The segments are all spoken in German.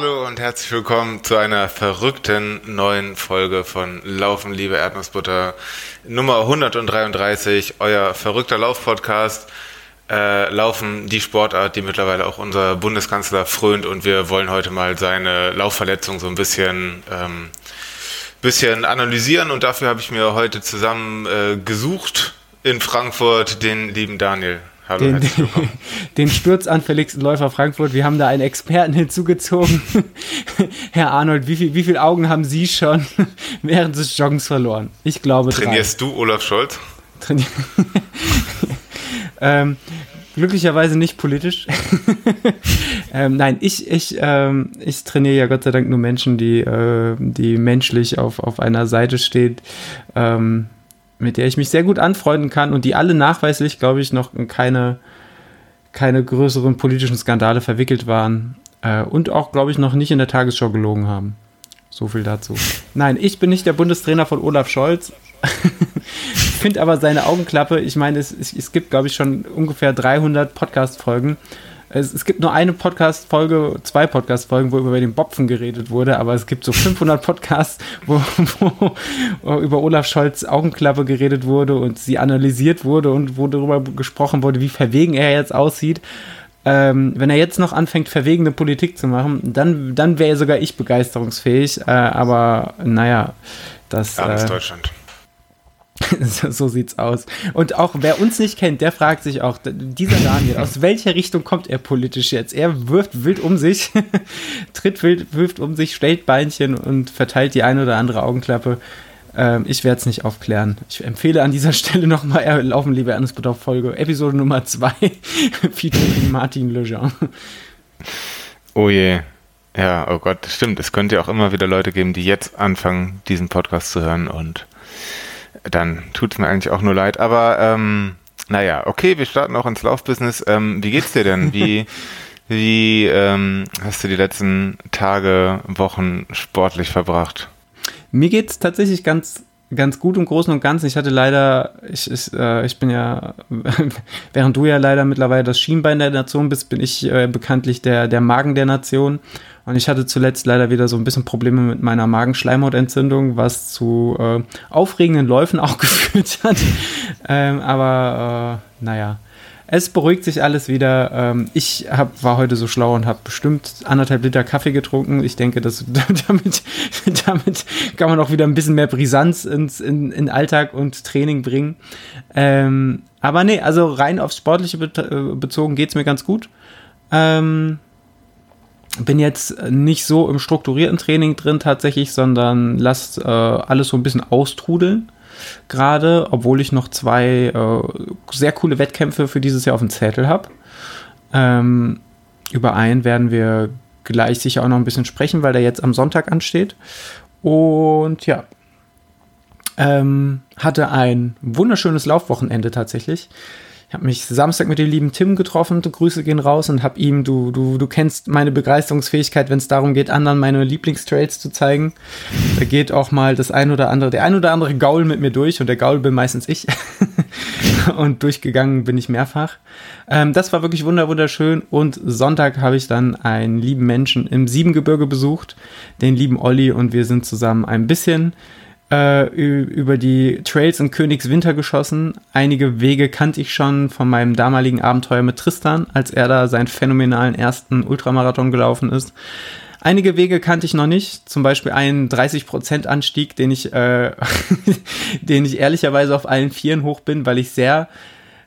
Hallo und herzlich willkommen zu einer verrückten neuen Folge von Laufen, liebe Erdnussbutter. Nummer 133, euer verrückter Laufpodcast. Äh, Laufen, die Sportart, die mittlerweile auch unser Bundeskanzler frönt und wir wollen heute mal seine Laufverletzung so ein bisschen, ähm, bisschen analysieren und dafür habe ich mir heute zusammen äh, gesucht in Frankfurt den lieben Daniel. Hallo, den, den sturzanfälligsten Läufer Frankfurt. Wir haben da einen Experten hinzugezogen. Herr Arnold, wie viele wie viel Augen haben Sie schon während des Joggens verloren? Ich glaube Trainierst drei. du Olaf Scholz? Trainier ähm, glücklicherweise nicht politisch. ähm, nein, ich, ich, ähm, ich trainiere ja Gott sei Dank nur Menschen, die, äh, die menschlich auf, auf einer Seite stehen. Ähm, mit der ich mich sehr gut anfreunden kann und die alle nachweislich, glaube ich, noch in keine, keine größeren politischen Skandale verwickelt waren äh, und auch, glaube ich, noch nicht in der Tagesschau gelogen haben. So viel dazu. Nein, ich bin nicht der Bundestrainer von Olaf Scholz. finde aber seine Augenklappe, ich meine, es, es gibt, glaube ich, schon ungefähr 300 Podcast-Folgen es, es gibt nur eine Podcast-Folge, zwei Podcast-Folgen, wo über den Bopfen geredet wurde, aber es gibt so 500 Podcasts, wo, wo über Olaf Scholz Augenklappe geredet wurde und sie analysiert wurde und wo darüber gesprochen wurde, wie verwegen er jetzt aussieht. Ähm, wenn er jetzt noch anfängt, verwegene Politik zu machen, dann, dann wäre sogar ich begeisterungsfähig. Äh, aber naja, das. Armes äh, Deutschland. So sieht's aus. Und auch wer uns nicht kennt, der fragt sich auch, dieser Daniel, aus welcher Richtung kommt er politisch jetzt? Er wirft wild um sich, tritt wild, wirft um sich, stellt Beinchen und verteilt die eine oder andere Augenklappe. Ähm, ich werde es nicht aufklären. Ich empfehle an dieser Stelle nochmal, er laufen lieber Ernstbedarf Folge, Episode Nummer 2, featuring Martin Lejean. Oh je. Ja, oh Gott, stimmt. Es könnte ja auch immer wieder Leute geben, die jetzt anfangen, diesen Podcast zu hören und dann tut es mir eigentlich auch nur leid. Aber ähm, naja, okay, wir starten auch ins Laufbusiness. Ähm, wie geht's dir denn? Wie, wie ähm, hast du die letzten Tage, Wochen sportlich verbracht? Mir geht's tatsächlich ganz ganz gut im Großen und Ganzen. Ich hatte leider, ich, ich, äh, ich bin ja, während du ja leider mittlerweile das Schienbein der Nation bist, bin ich äh, bekanntlich der, der Magen der Nation. Und ich hatte zuletzt leider wieder so ein bisschen Probleme mit meiner Magenschleimhautentzündung, was zu äh, aufregenden Läufen auch geführt hat. ähm, aber äh, naja, es beruhigt sich alles wieder. Ähm, ich hab, war heute so schlau und habe bestimmt anderthalb Liter Kaffee getrunken. Ich denke, dass damit, damit kann man auch wieder ein bisschen mehr Brisanz ins in, in Alltag und Training bringen. Ähm, aber nee, also rein aufs Sportliche äh, bezogen geht es mir ganz gut. Ähm, bin jetzt nicht so im strukturierten Training drin tatsächlich, sondern lass äh, alles so ein bisschen austrudeln. Gerade, obwohl ich noch zwei äh, sehr coole Wettkämpfe für dieses Jahr auf dem Zettel habe. Ähm, über einen werden wir gleich sicher auch noch ein bisschen sprechen, weil der jetzt am Sonntag ansteht. Und ja, ähm, hatte ein wunderschönes Laufwochenende tatsächlich. Ich habe mich Samstag mit dem lieben Tim getroffen, Grüße gehen raus und habe ihm, du, du, du kennst meine Begeisterungsfähigkeit, wenn es darum geht, anderen meine Lieblingstrails zu zeigen. Da geht auch mal das ein oder andere, der ein oder andere Gaul mit mir durch und der Gaul bin meistens ich. und durchgegangen bin ich mehrfach. Ähm, das war wirklich wunder wunderschön und Sonntag habe ich dann einen lieben Menschen im Siebengebirge besucht, den lieben Olli und wir sind zusammen ein bisschen äh, über die Trails in Königswinter geschossen. Einige Wege kannte ich schon von meinem damaligen Abenteuer mit Tristan, als er da seinen phänomenalen ersten Ultramarathon gelaufen ist. Einige Wege kannte ich noch nicht, zum Beispiel einen 30% Anstieg, den ich, äh, den ich ehrlicherweise auf allen Vieren hoch bin, weil ich sehr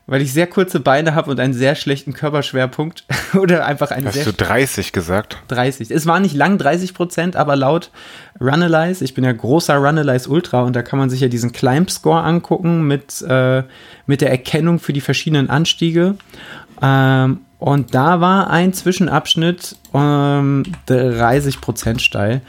weil ich sehr kurze Beine habe und einen sehr schlechten Körperschwerpunkt oder einfach einen Hast sehr du 30 gesagt? 30. Es war nicht lang 30 Prozent, aber laut Runalyze, ich bin ja großer Runalyze Ultra und da kann man sich ja diesen Climb Score angucken mit, äh, mit der Erkennung für die verschiedenen Anstiege. Ähm, und da war ein Zwischenabschnitt ähm, 30 Prozent steil.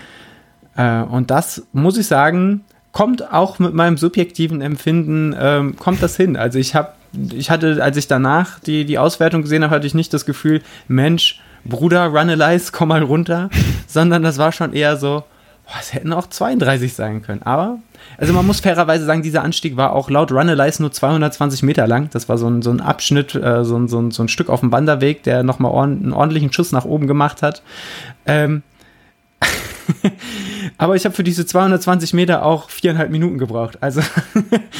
Äh, und das muss ich sagen, kommt auch mit meinem subjektiven Empfinden, ähm, kommt das hin. Also ich habe ich hatte, als ich danach die, die Auswertung gesehen habe, hatte ich nicht das Gefühl, Mensch, Bruder, Runalyze, komm mal runter, sondern das war schon eher so, boah, es hätten auch 32 sein können. Aber, also man muss fairerweise sagen, dieser Anstieg war auch laut Runalyze nur 220 Meter lang. Das war so ein, so ein Abschnitt, äh, so, ein, so, ein, so ein Stück auf dem Wanderweg, der nochmal ord einen ordentlichen Schuss nach oben gemacht hat. Ähm, Aber ich habe für diese 220 Meter auch viereinhalb Minuten gebraucht. Also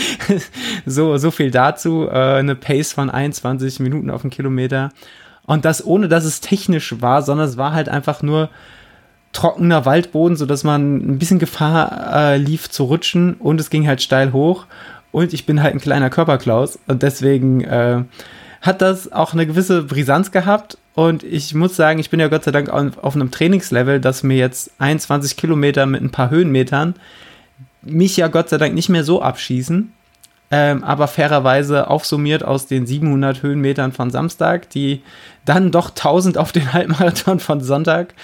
so, so viel dazu. Äh, eine Pace von 21 Minuten auf den Kilometer. Und das ohne, dass es technisch war, sondern es war halt einfach nur trockener Waldboden, sodass man ein bisschen Gefahr äh, lief zu rutschen und es ging halt steil hoch. Und ich bin halt ein kleiner Körperklaus und deswegen äh, hat das auch eine gewisse Brisanz gehabt. Und ich muss sagen, ich bin ja Gott sei Dank auf, einem Trainingslevel, dass mir jetzt 21 Kilometer mit ein paar Höhenmetern mich ja Gott sei Dank nicht mehr so abschießen. Ähm, aber fairerweise aufsummiert aus den 700 Höhenmetern von Samstag, die dann doch 1000 auf den Halbmarathon von Sonntag.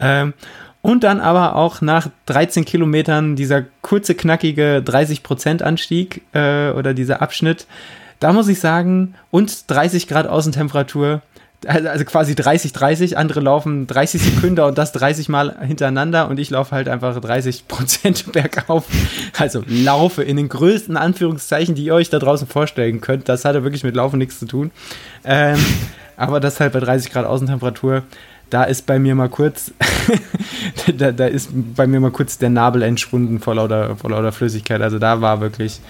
Ähm, und dann aber auch nach 13 Kilometern dieser kurze, knackige 30% Anstieg äh, oder dieser Abschnitt da muss ich sagen, und 30 Grad Außentemperatur, also, also quasi 30, 30, andere laufen 30 Sekunden und das 30 Mal hintereinander und ich laufe halt einfach 30 Prozent bergauf. Also laufe in den größten Anführungszeichen, die ihr euch da draußen vorstellen könnt. Das hatte wirklich mit Laufen nichts zu tun. Ähm, aber das halt bei 30 Grad Außentemperatur. Da ist bei mir mal kurz, da, da, ist bei mir mal kurz der Nabel entschwunden vor lauter, vor lauter Flüssigkeit. Also da war wirklich,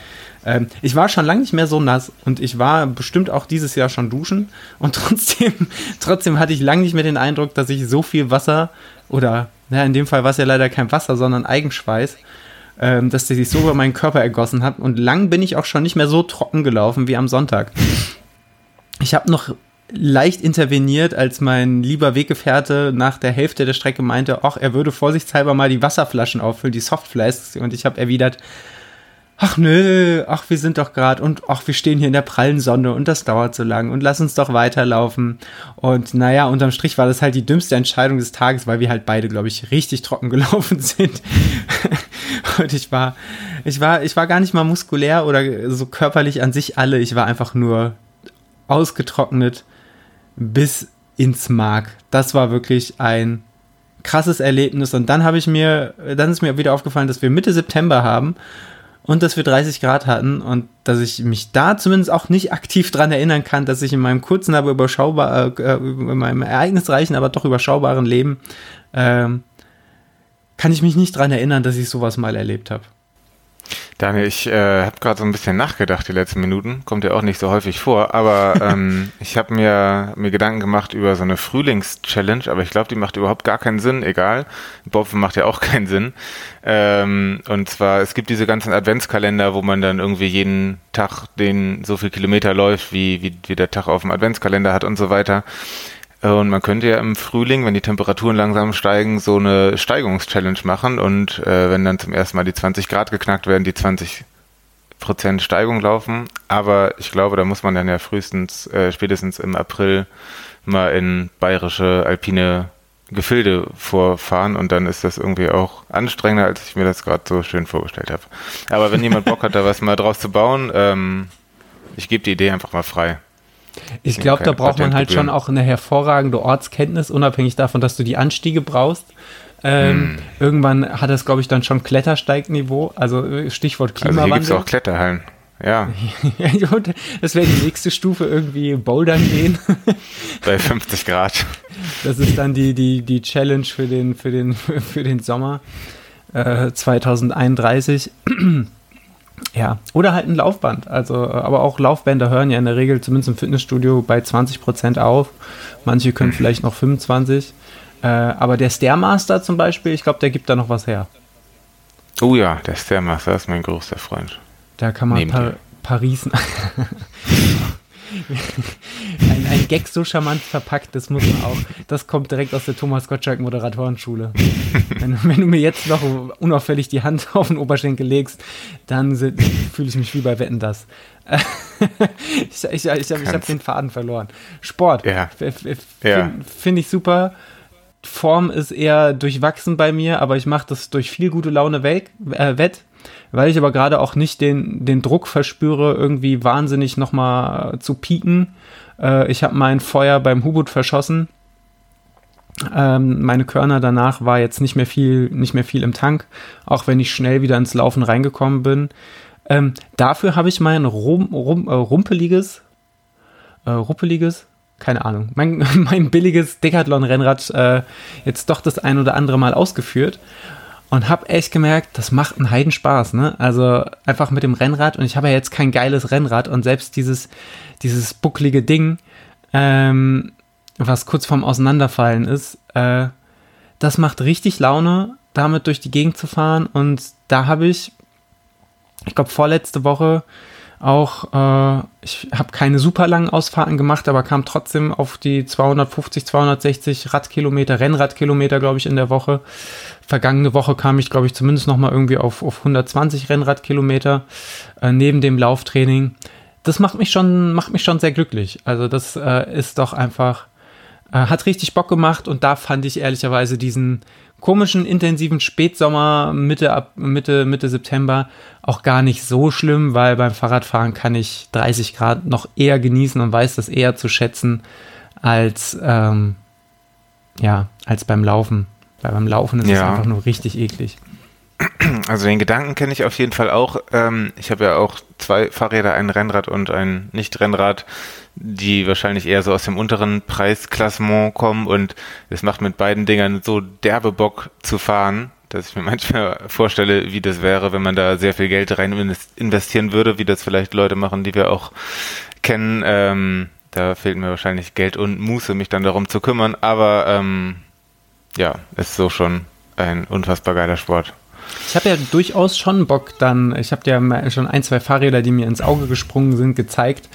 ähm, ich war schon lange nicht mehr so nass und ich war bestimmt auch dieses Jahr schon duschen und trotzdem, trotzdem hatte ich lange nicht mehr den Eindruck, dass ich so viel Wasser oder, na, in dem Fall war es ja leider kein Wasser, sondern Eigenschweiß, ähm, dass der sich so über meinen Körper ergossen hat und lang bin ich auch schon nicht mehr so trocken gelaufen wie am Sonntag. Ich habe noch leicht interveniert, als mein lieber Weggefährte nach der Hälfte der Strecke meinte, ach, er würde vorsichtshalber mal die Wasserflaschen auffüllen, die Softflasks. Und ich habe erwidert, ach nö, ach, wir sind doch gerade und ach, wir stehen hier in der prallen Sonne und das dauert so lang und lass uns doch weiterlaufen. Und naja, unterm Strich war das halt die dümmste Entscheidung des Tages, weil wir halt beide, glaube ich, richtig trocken gelaufen sind. und ich war, ich war, ich war gar nicht mal muskulär oder so körperlich an sich alle. Ich war einfach nur ausgetrocknet bis ins Mark. Das war wirklich ein krasses Erlebnis. Und dann habe ich mir, dann ist mir wieder aufgefallen, dass wir Mitte September haben und dass wir 30 Grad hatten und dass ich mich da zumindest auch nicht aktiv dran erinnern kann, dass ich in meinem kurzen, aber überschaubar, äh, in meinem ereignisreichen, aber doch überschaubaren Leben, äh, kann ich mich nicht dran erinnern, dass ich sowas mal erlebt habe. Daniel, ich äh, habe gerade so ein bisschen nachgedacht die letzten Minuten. Kommt ja auch nicht so häufig vor, aber ähm, ich habe mir, mir Gedanken gemacht über so eine Frühlings-Challenge, aber ich glaube, die macht überhaupt gar keinen Sinn, egal. Bopfen macht ja auch keinen Sinn. Ähm, und zwar, es gibt diese ganzen Adventskalender, wo man dann irgendwie jeden Tag den so viel Kilometer läuft, wie, wie, wie der Tag auf dem Adventskalender hat und so weiter. Und man könnte ja im Frühling, wenn die Temperaturen langsam steigen, so eine Steigungschallenge machen und äh, wenn dann zum ersten Mal die 20 Grad geknackt werden, die 20 Prozent Steigung laufen. Aber ich glaube, da muss man dann ja frühestens, äh, spätestens im April mal in bayerische alpine Gefilde vorfahren und dann ist das irgendwie auch anstrengender, als ich mir das gerade so schön vorgestellt habe. Aber wenn jemand Bock hat, da was mal draus zu bauen, ähm, ich gebe die Idee einfach mal frei. Ich glaube, da braucht man halt schon auch eine hervorragende Ortskenntnis, unabhängig davon, dass du die Anstiege brauchst. Ähm, hm. Irgendwann hat das, glaube ich, dann schon Klettersteigniveau, also äh, Stichwort Klimawandel. Also hier gibt es auch Kletterhallen. Ja. das wäre die nächste Stufe, irgendwie Bouldern gehen. Bei 50 Grad. Das ist dann die, die, die Challenge für den, für den, für den Sommer äh, 2031. Ja, oder halt ein Laufband. Also, aber auch Laufbänder hören ja in der Regel zumindest im Fitnessstudio bei 20 Prozent auf. Manche können mhm. vielleicht noch 25. Äh, aber der Stairmaster zum Beispiel, ich glaube, der gibt da noch was her. Oh ja, der Stairmaster ist mein größter Freund. Da kann man pa Paris. ein, ein Gag so charmant verpackt, das muss man auch. Das kommt direkt aus der Thomas Gottschalk Moderatorenschule. wenn, wenn, du mir jetzt noch unauffällig die Hand auf den Oberschenkel legst, dann fühle ich mich wie bei Wetten das. ich ich, ich, ich habe den Faden verloren. Sport. Ja. Finde ja. find ich super. Form ist eher durchwachsen bei mir, aber ich mache das durch viel gute Laune weg, äh, wett weil ich aber gerade auch nicht den, den Druck verspüre, irgendwie wahnsinnig nochmal zu pieken. Äh, ich habe mein Feuer beim Hubut verschossen. Ähm, meine Körner danach war jetzt nicht mehr viel, nicht mehr viel im Tank, auch wenn ich schnell wieder ins Laufen reingekommen bin. Ähm, dafür habe ich mein rum, rum, äh, rumpeliges, äh, ruppeliges, keine Ahnung, mein, mein billiges Decathlon-Rennrad äh, jetzt doch das ein oder andere Mal ausgeführt und habe echt gemerkt, das macht einen Heidenspaß, ne? Also einfach mit dem Rennrad und ich habe ja jetzt kein geiles Rennrad und selbst dieses, dieses bucklige Ding, ähm, was kurz vorm Auseinanderfallen ist, äh, das macht richtig Laune, damit durch die Gegend zu fahren und da habe ich, ich glaube vorletzte Woche auch, äh, ich habe keine super langen Ausfahrten gemacht, aber kam trotzdem auf die 250, 260 Radkilometer, Rennradkilometer, glaube ich, in der Woche. Vergangene Woche kam ich, glaube ich, zumindest nochmal irgendwie auf, auf 120 Rennradkilometer äh, neben dem Lauftraining. Das macht mich schon, macht mich schon sehr glücklich. Also das äh, ist doch einfach, äh, hat richtig Bock gemacht und da fand ich ehrlicherweise diesen, komischen, intensiven Spätsommer, Mitte, Mitte, Mitte September auch gar nicht so schlimm, weil beim Fahrradfahren kann ich 30 Grad noch eher genießen und weiß das eher zu schätzen als, ähm, ja, als beim Laufen. Weil beim Laufen ist ja. es einfach nur richtig eklig. Also den Gedanken kenne ich auf jeden Fall auch. Ähm, ich habe ja auch zwei Fahrräder, ein Rennrad und ein Nicht-Rennrad, die wahrscheinlich eher so aus dem unteren Preisklassement kommen und es macht mit beiden Dingern so derbe Bock zu fahren, dass ich mir manchmal vorstelle, wie das wäre, wenn man da sehr viel Geld rein investieren würde, wie das vielleicht Leute machen, die wir auch kennen. Ähm, da fehlt mir wahrscheinlich Geld und Muße, mich dann darum zu kümmern, aber ähm, ja, ist so schon ein unfassbar geiler Sport. Ich habe ja durchaus schon Bock dann, ich habe dir schon ein, zwei Fahrräder, die mir ins Auge gesprungen sind, gezeigt.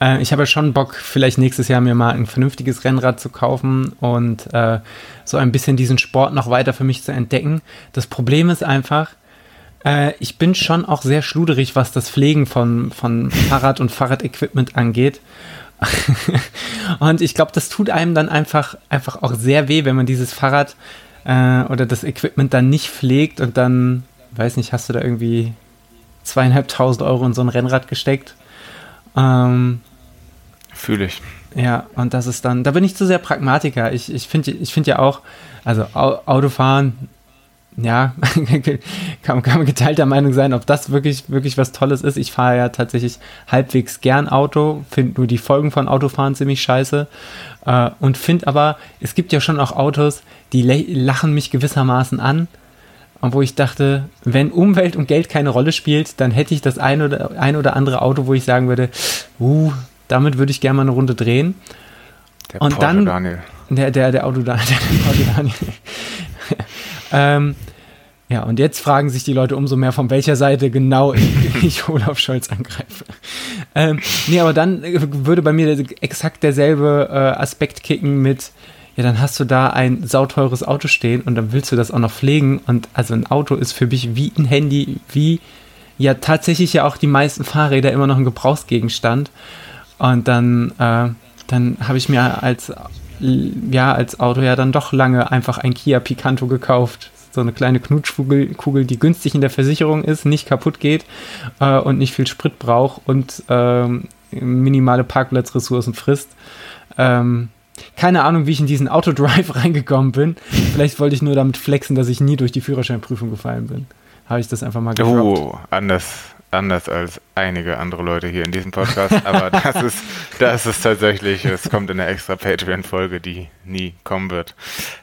Äh, ich habe ja schon Bock, vielleicht nächstes Jahr mir mal ein vernünftiges Rennrad zu kaufen und äh, so ein bisschen diesen Sport noch weiter für mich zu entdecken. Das Problem ist einfach, äh, ich bin schon auch sehr schluderig, was das Pflegen von, von Fahrrad und Fahrradequipment angeht. und ich glaube, das tut einem dann einfach, einfach auch sehr weh, wenn man dieses Fahrrad äh, oder das Equipment dann nicht pflegt und dann, weiß nicht, hast du da irgendwie zweieinhalbtausend Euro in so ein Rennrad gesteckt. Ähm, Fühle ich. Ja, und das ist dann, da bin ich zu sehr Pragmatiker. Ich, ich finde ich find ja auch, also Autofahren, ja, kann, kann man geteilter Meinung sein, ob das wirklich, wirklich was Tolles ist. Ich fahre ja tatsächlich halbwegs gern Auto, finde nur die Folgen von Autofahren ziemlich scheiße äh, und finde aber, es gibt ja schon auch Autos, die lachen mich gewissermaßen an. Und wo ich dachte, wenn Umwelt und Geld keine Rolle spielt, dann hätte ich das ein oder, ein oder andere Auto, wo ich sagen würde, uh, damit würde ich gerne mal eine Runde drehen. Der und dann Daniel. Der, der, der Auto, der, der Auto Daniel. Ähm, ja, und jetzt fragen sich die Leute umso mehr, von welcher Seite genau ich, ich Olaf Scholz angreife. Ähm, nee, aber dann würde bei mir exakt derselbe äh, Aspekt kicken mit, ja, dann hast du da ein sauteures Auto stehen und dann willst du das auch noch pflegen. Und also ein Auto ist für mich wie ein Handy, wie ja tatsächlich ja auch die meisten Fahrräder immer noch ein Gebrauchsgegenstand. Und dann, äh, dann habe ich mir als, ja, als Auto ja dann doch lange einfach ein Kia Picanto gekauft. So eine kleine Knutschkugel, Kugel, die günstig in der Versicherung ist, nicht kaputt geht äh, und nicht viel Sprit braucht und äh, minimale Parkplatzressourcen frisst. Ähm, keine Ahnung, wie ich in diesen Autodrive reingekommen bin. Vielleicht wollte ich nur damit flexen, dass ich nie durch die Führerscheinprüfung gefallen bin. Habe ich das einfach mal gefragt. Oh, anders anders als einige andere Leute hier in diesem Podcast, aber das ist, das ist tatsächlich, es kommt in der extra Patreon-Folge, die nie kommen wird.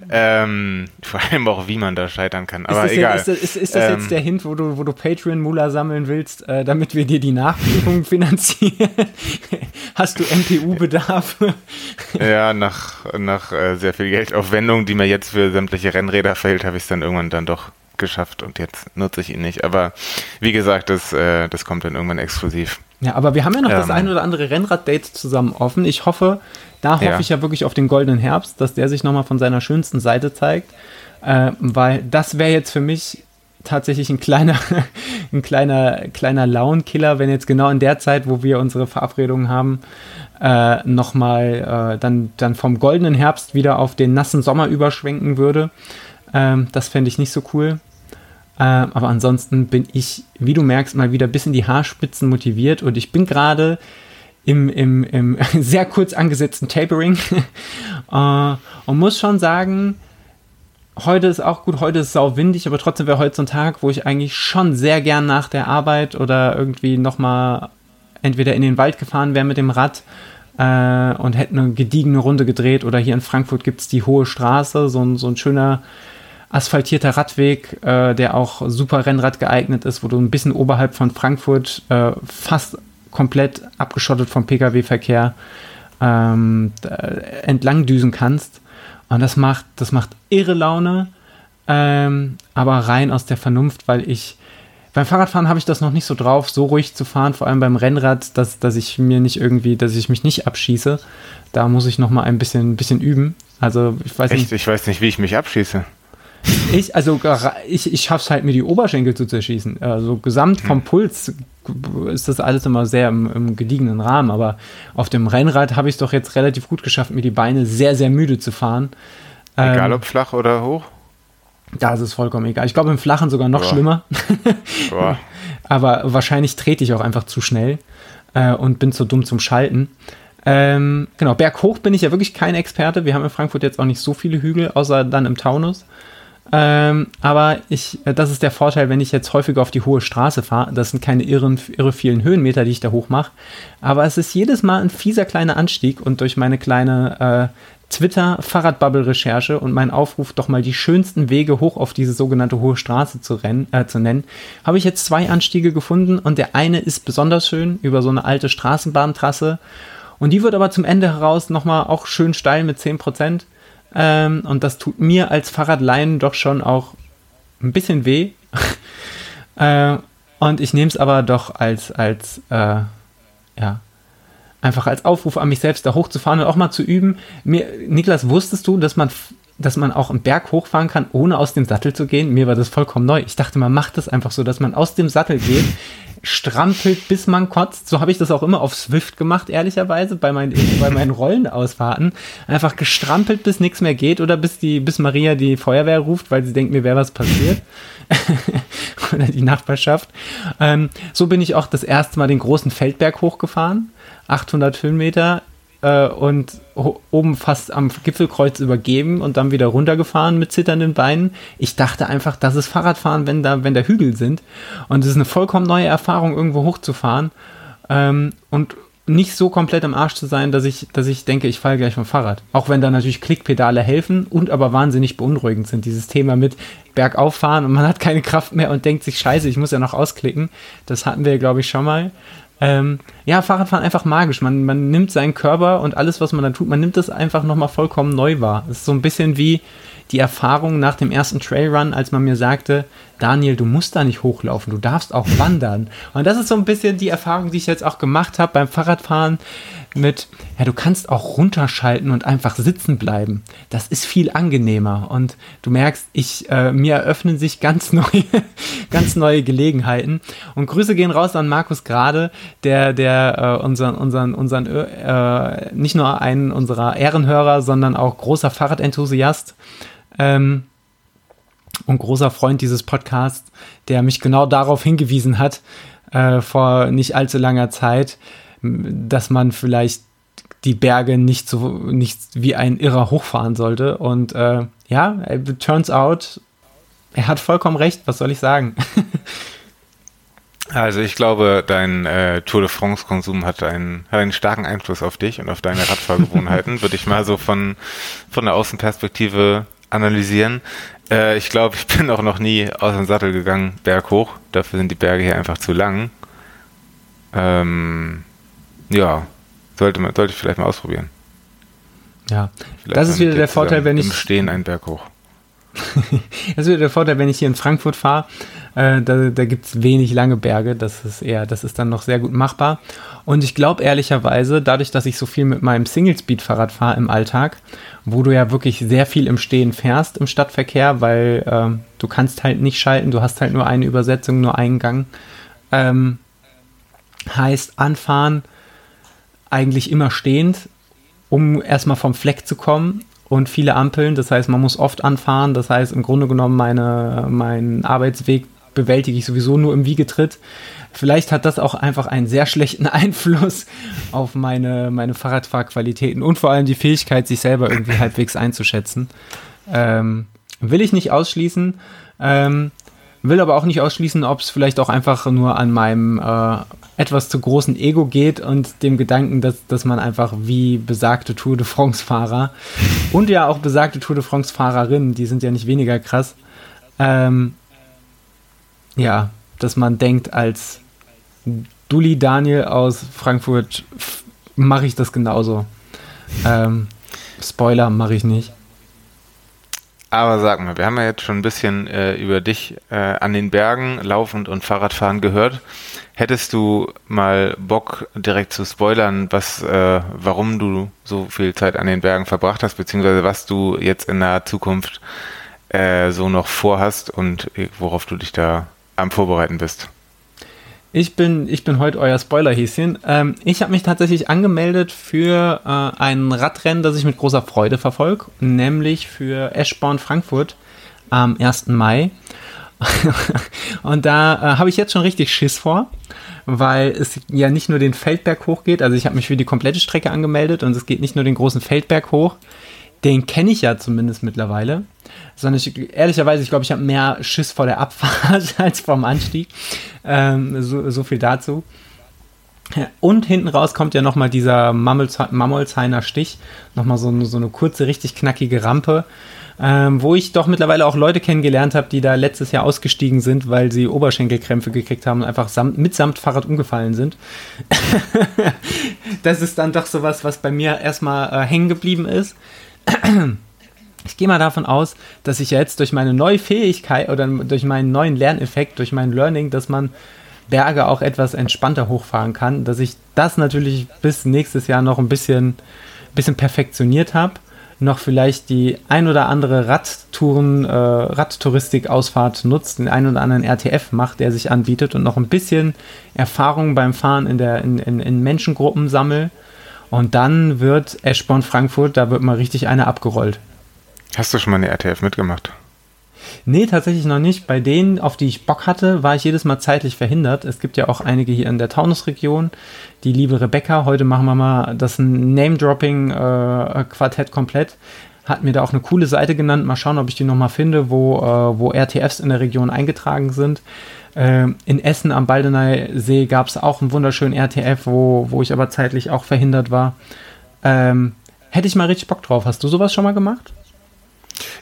Ähm, vor allem auch, wie man da scheitern kann, aber ist egal. Ja, ist, ist, ist, das ähm, jetzt der Hint, wo du, wo du Patreon-Mula sammeln willst, äh, damit wir dir die Nachprüfung finanzieren? Hast du MPU-Bedarf? ja, nach, nach äh, sehr viel Geldaufwendung, die mir jetzt für sämtliche Rennräder fällt, habe ich es dann irgendwann dann doch geschafft und jetzt nutze ich ihn nicht. Aber wie gesagt, das, äh, das kommt dann irgendwann exklusiv. Ja, aber wir haben ja noch ähm, das ein oder andere Rennrad-Date zusammen offen. Ich hoffe, da hoffe ja. ich ja wirklich auf den goldenen Herbst, dass der sich nochmal von seiner schönsten Seite zeigt. Äh, weil das wäre jetzt für mich tatsächlich ein kleiner, ein kleiner, kleiner Launkiller, wenn jetzt genau in der Zeit, wo wir unsere Verabredungen haben, äh, nochmal äh, dann, dann vom goldenen Herbst wieder auf den nassen Sommer überschwenken würde. Ähm, das fände ich nicht so cool. Ähm, aber ansonsten bin ich, wie du merkst, mal wieder bis in die Haarspitzen motiviert und ich bin gerade im, im, im sehr kurz angesetzten Tapering äh, und muss schon sagen, heute ist auch gut, heute ist es sau windig, aber trotzdem wäre heute so ein Tag, wo ich eigentlich schon sehr gern nach der Arbeit oder irgendwie nochmal entweder in den Wald gefahren wäre mit dem Rad äh, und hätte eine gediegene Runde gedreht. Oder hier in Frankfurt gibt es die Hohe Straße, so ein, so ein schöner asphaltierter Radweg, äh, der auch super Rennrad geeignet ist, wo du ein bisschen oberhalb von Frankfurt äh, fast komplett abgeschottet vom Pkw-Verkehr ähm, entlang düsen kannst. Und das macht, das macht irre Laune, ähm, aber rein aus der Vernunft, weil ich beim Fahrradfahren habe ich das noch nicht so drauf, so ruhig zu fahren, vor allem beim Rennrad, dass, dass ich mir nicht irgendwie, dass ich mich nicht abschieße. Da muss ich noch mal ein bisschen, ein bisschen üben. Also ich weiß Echt? nicht. Ich weiß nicht, wie ich mich abschieße. Ich, also ich, ich schaffe es halt, mir die Oberschenkel zu zerschießen. Also gesamt vom hm. Puls ist das alles immer sehr im, im gediegenen Rahmen. Aber auf dem Rennrad habe ich es doch jetzt relativ gut geschafft, mir die Beine sehr, sehr müde zu fahren. Egal ähm, ob flach oder hoch? Da ist es vollkommen egal. Ich glaube, im Flachen sogar noch Boah. schlimmer. Boah. Aber wahrscheinlich trete ich auch einfach zu schnell äh, und bin zu dumm zum Schalten. Ähm, genau, berghoch bin ich ja wirklich kein Experte. Wir haben in Frankfurt jetzt auch nicht so viele Hügel, außer dann im Taunus. Ähm, aber ich, äh, das ist der Vorteil, wenn ich jetzt häufiger auf die hohe Straße fahre. Das sind keine irren, irre vielen Höhenmeter, die ich da hoch mache. Aber es ist jedes Mal ein fieser kleiner Anstieg und durch meine kleine äh, Twitter-Fahrradbubble-Recherche und meinen Aufruf, doch mal die schönsten Wege hoch auf diese sogenannte hohe Straße zu, rennen, äh, zu nennen, habe ich jetzt zwei Anstiege gefunden und der eine ist besonders schön über so eine alte Straßenbahntrasse und die wird aber zum Ende heraus nochmal auch schön steil mit 10%. Ähm, und das tut mir als Fahrradlein doch schon auch ein bisschen weh. äh, und ich nehme es aber doch als, als äh, ja, einfach als Aufruf an mich selbst, da hochzufahren und auch mal zu üben. Mir, Niklas, wusstest du, dass man, dass man auch einen Berg hochfahren kann, ohne aus dem Sattel zu gehen? Mir war das vollkommen neu. Ich dachte, man macht das einfach so, dass man aus dem Sattel geht, strampelt, bis man kotzt. So habe ich das auch immer auf Swift gemacht, ehrlicherweise, bei meinen, bei meinen Rollenausfahrten. Einfach gestrampelt, bis nichts mehr geht oder bis die, bis Maria die Feuerwehr ruft, weil sie denkt, mir wäre was passiert. oder die Nachbarschaft. Ähm, so bin ich auch das erste Mal den großen Feldberg hochgefahren. 800 Höhenmeter äh, und oben fast am Gipfelkreuz übergeben und dann wieder runtergefahren mit zitternden Beinen. Ich dachte einfach, das ist Fahrradfahren, wenn da, wenn da Hügel sind. Und es ist eine vollkommen neue Erfahrung, irgendwo hochzufahren. Ähm, und nicht so komplett am Arsch zu sein, dass ich, dass ich denke, ich falle gleich vom Fahrrad. Auch wenn da natürlich Klickpedale helfen und aber wahnsinnig beunruhigend sind. Dieses Thema mit Bergauf fahren und man hat keine Kraft mehr und denkt sich, scheiße, ich muss ja noch ausklicken. Das hatten wir, glaube ich, schon mal. Ähm, ja, Fahrradfahren einfach magisch. Man, man nimmt seinen Körper und alles, was man dann tut, man nimmt das einfach nochmal vollkommen neu wahr. Es ist so ein bisschen wie die Erfahrung nach dem ersten Trailrun, als man mir sagte, Daniel, du musst da nicht hochlaufen, du darfst auch wandern. Und das ist so ein bisschen die Erfahrung, die ich jetzt auch gemacht habe beim Fahrradfahren mit, ja, du kannst auch runterschalten und einfach sitzen bleiben. Das ist viel angenehmer. Und du merkst, ich, äh, mir eröffnen sich ganz neue, ganz neue Gelegenheiten. Und Grüße gehen raus an Markus Grade, der, der äh, unseren, unseren, unseren, äh, nicht nur einen unserer Ehrenhörer, sondern auch großer Fahrradenthusiast. Ähm, und großer Freund dieses Podcasts, der mich genau darauf hingewiesen hat, äh, vor nicht allzu langer Zeit, dass man vielleicht die Berge nicht so nicht wie ein Irrer hochfahren sollte. Und äh, ja, turns out, er hat vollkommen recht. Was soll ich sagen? Also ich glaube, dein äh, Tour de France-Konsum hat einen, hat einen starken Einfluss auf dich und auf deine Radfahrgewohnheiten, würde ich mal so von, von der Außenperspektive analysieren. Äh, ich glaube, ich bin auch noch nie aus dem Sattel gegangen, berghoch. Dafür sind die Berge hier einfach zu lang. Ähm, ja, sollte, man, sollte ich vielleicht mal ausprobieren. Ja, vielleicht das ist wieder der Vorteil, wenn ich. Im Stehen einen Berg hoch. das ist wieder der Vorteil, wenn ich hier in Frankfurt fahre. Äh, da da gibt es wenig lange Berge. Das ist eher, das ist dann noch sehr gut machbar. Und ich glaube ehrlicherweise, dadurch, dass ich so viel mit meinem Single-Speed-Fahrrad fahre im Alltag, wo du ja wirklich sehr viel im Stehen fährst im Stadtverkehr, weil äh, du kannst halt nicht schalten, du hast halt nur eine Übersetzung, nur einen Gang. Ähm, heißt anfahren eigentlich immer stehend, um erstmal vom Fleck zu kommen und viele Ampeln. Das heißt, man muss oft anfahren. Das heißt, im Grunde genommen, meine, meinen Arbeitsweg bewältige ich sowieso nur im Wiegetritt. Vielleicht hat das auch einfach einen sehr schlechten Einfluss auf meine, meine Fahrradfahrqualitäten und vor allem die Fähigkeit, sich selber irgendwie halbwegs einzuschätzen. Ähm, will ich nicht ausschließen. Ähm, will aber auch nicht ausschließen, ob es vielleicht auch einfach nur an meinem äh, etwas zu großen Ego geht und dem Gedanken, dass, dass man einfach wie besagte Tour de France-Fahrer und ja auch besagte Tour de France-Fahrerinnen, die sind ja nicht weniger krass, ähm, ja, dass man denkt, als Dulli Daniel aus Frankfurt mache ich das genauso. Ähm, Spoiler mache ich nicht. Aber sag mal, wir haben ja jetzt schon ein bisschen äh, über dich äh, an den Bergen laufend und Fahrradfahren gehört. Hättest du mal Bock, direkt zu spoilern, was, äh, warum du so viel Zeit an den Bergen verbracht hast, beziehungsweise was du jetzt in naher Zukunft äh, so noch vorhast und äh, worauf du dich da am Vorbereiten bist? Ich bin, ich bin heute euer Spoilerhäschen. Ähm, ich habe mich tatsächlich angemeldet für äh, ein Radrennen, das ich mit großer Freude verfolge, nämlich für Eschborn Frankfurt am 1. Mai. und da äh, habe ich jetzt schon richtig Schiss vor, weil es ja nicht nur den Feldberg hochgeht, also ich habe mich für die komplette Strecke angemeldet und es geht nicht nur den großen Feldberg hoch, den kenne ich ja zumindest mittlerweile. Sondern ich, ehrlicherweise, ich glaube, ich habe mehr Schiss vor der Abfahrt als vom Anstieg. Ähm, so, so, viel dazu. Und hinten raus kommt ja nochmal dieser Mammolzheiner Stich. Nochmal so, so eine kurze, richtig knackige Rampe. Ähm, wo ich doch mittlerweile auch Leute kennengelernt habe, die da letztes Jahr ausgestiegen sind, weil sie Oberschenkelkrämpfe gekriegt haben und einfach samt, mitsamt Fahrrad umgefallen sind. das ist dann doch sowas, was bei mir erstmal äh, hängen geblieben ist. Ich gehe mal davon aus, dass ich jetzt durch meine neue Fähigkeit oder durch meinen neuen Lerneffekt, durch mein Learning, dass man Berge auch etwas entspannter hochfahren kann, dass ich das natürlich bis nächstes Jahr noch ein bisschen, bisschen perfektioniert habe, noch vielleicht die ein oder andere Radtouren, äh, Radtouristik-Ausfahrt nutzt, den ein oder anderen RTF macht, der sich anbietet und noch ein bisschen Erfahrung beim Fahren in, der, in, in, in Menschengruppen sammle und dann wird Eschborn Frankfurt, da wird mal richtig eine abgerollt. Hast du schon mal eine RTF mitgemacht? Nee, tatsächlich noch nicht. Bei denen, auf die ich Bock hatte, war ich jedes Mal zeitlich verhindert. Es gibt ja auch einige hier in der Taunusregion. Die liebe Rebecca, heute machen wir mal das Name-Dropping-Quartett äh, komplett. Hat mir da auch eine coole Seite genannt. Mal schauen, ob ich die nochmal finde, wo, äh, wo RTFs in der Region eingetragen sind. Ähm, in Essen am Baldeneysee gab es auch einen wunderschönen RTF, wo, wo ich aber zeitlich auch verhindert war. Ähm, hätte ich mal richtig Bock drauf. Hast du sowas schon mal gemacht?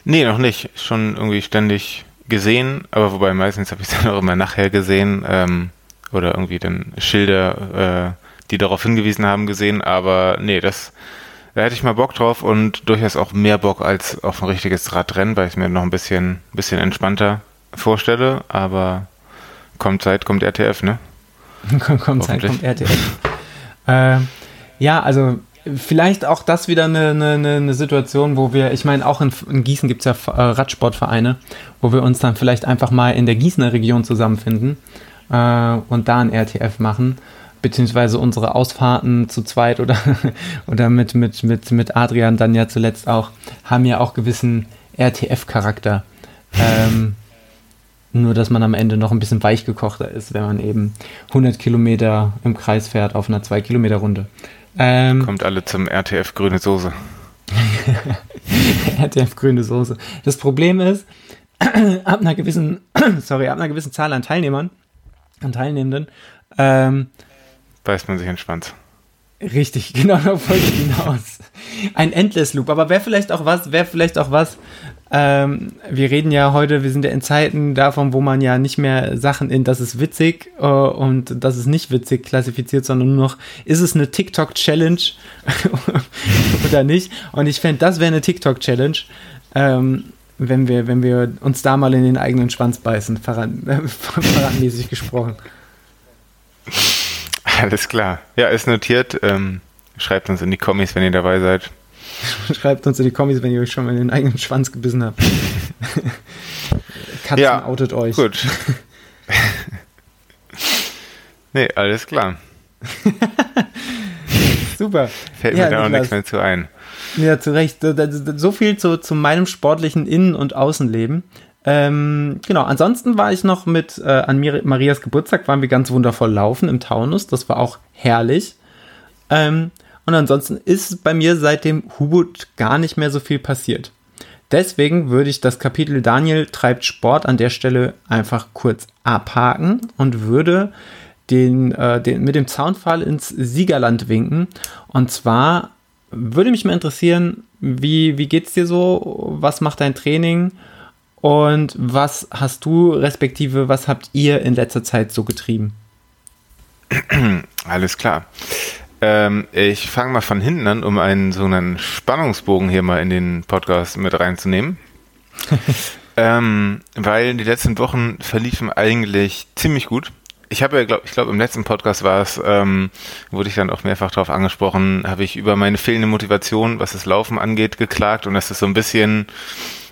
Nee, noch nicht. Schon irgendwie ständig gesehen, aber wobei meistens habe ich es dann auch immer nachher gesehen ähm, oder irgendwie dann Schilder, äh, die darauf hingewiesen haben, gesehen. Aber nee, das da hätte ich mal Bock drauf und durchaus auch mehr Bock als auf ein richtiges Radrennen, weil ich mir noch ein bisschen, bisschen entspannter vorstelle. Aber Kommt Zeit, kommt RTF, ne? kommt Zeit, kommt RTF. äh, ja, also vielleicht auch das wieder eine, eine, eine Situation, wo wir, ich meine, auch in, in Gießen gibt es ja äh, Radsportvereine, wo wir uns dann vielleicht einfach mal in der Gießener Region zusammenfinden äh, und da ein RTF machen beziehungsweise unsere Ausfahrten zu zweit oder, oder mit, mit, mit, mit Adrian dann ja zuletzt auch, haben ja auch gewissen RTF-Charakter. Ähm, nur, dass man am Ende noch ein bisschen weichgekochter ist, wenn man eben 100 Kilometer im Kreis fährt auf einer 2-Kilometer-Runde. Ähm, Kommt alle zum RTF Grüne Soße. RTF Grüne Soße. Das Problem ist, ab einer gewissen, sorry, ab einer gewissen Zahl an Teilnehmern, an Teilnehmenden, ähm, beißt man sich Schwanz. Richtig, genau, da wollte ich hinaus. Ein Endless Loop, aber wäre vielleicht auch was, wäre vielleicht auch was, ähm, wir reden ja heute, wir sind ja in Zeiten davon, wo man ja nicht mehr Sachen in, das ist witzig äh, und das ist nicht witzig klassifiziert, sondern nur noch, ist es eine TikTok-Challenge oder nicht? Und ich fände, das wäre eine TikTok-Challenge, ähm, wenn, wir, wenn wir uns da mal in den eigenen Schwanz beißen, verratmäßig gesprochen. Alles klar. Ja, ist notiert. Ähm, schreibt uns in die Kommis, wenn ihr dabei seid. Schreibt uns in die Kommis, wenn ihr euch schon mal in den eigenen Schwanz gebissen habt. Katzen ja, outet euch. Gut. nee, alles klar. Super. Fällt ja, mir da auch nichts mehr zu ein. Ja, zu Recht. So viel zu, zu meinem sportlichen Innen- und Außenleben. Ähm, genau, ansonsten war ich noch mit äh, an Marias Geburtstag, waren wir ganz wundervoll laufen im Taunus. Das war auch herrlich. Ähm, und ansonsten ist bei mir seit dem Hubut gar nicht mehr so viel passiert. Deswegen würde ich das Kapitel Daniel treibt Sport an der Stelle einfach kurz abhaken und würde den, äh, den, mit dem Zaunfall ins Siegerland winken. Und zwar würde mich mal interessieren, wie, wie es dir so? Was macht dein Training? Und was hast du, respektive, was habt ihr in letzter Zeit so getrieben? Alles klar. Ähm, ich fange mal von hinten an, um einen so einen Spannungsbogen hier mal in den Podcast mit reinzunehmen. ähm, weil die letzten Wochen verliefen eigentlich ziemlich gut. Ich habe ja, glaub, ich glaube, im letzten Podcast war es, ähm, wurde ich dann auch mehrfach darauf angesprochen, habe ich über meine fehlende Motivation, was das Laufen angeht, geklagt und dass es so ein bisschen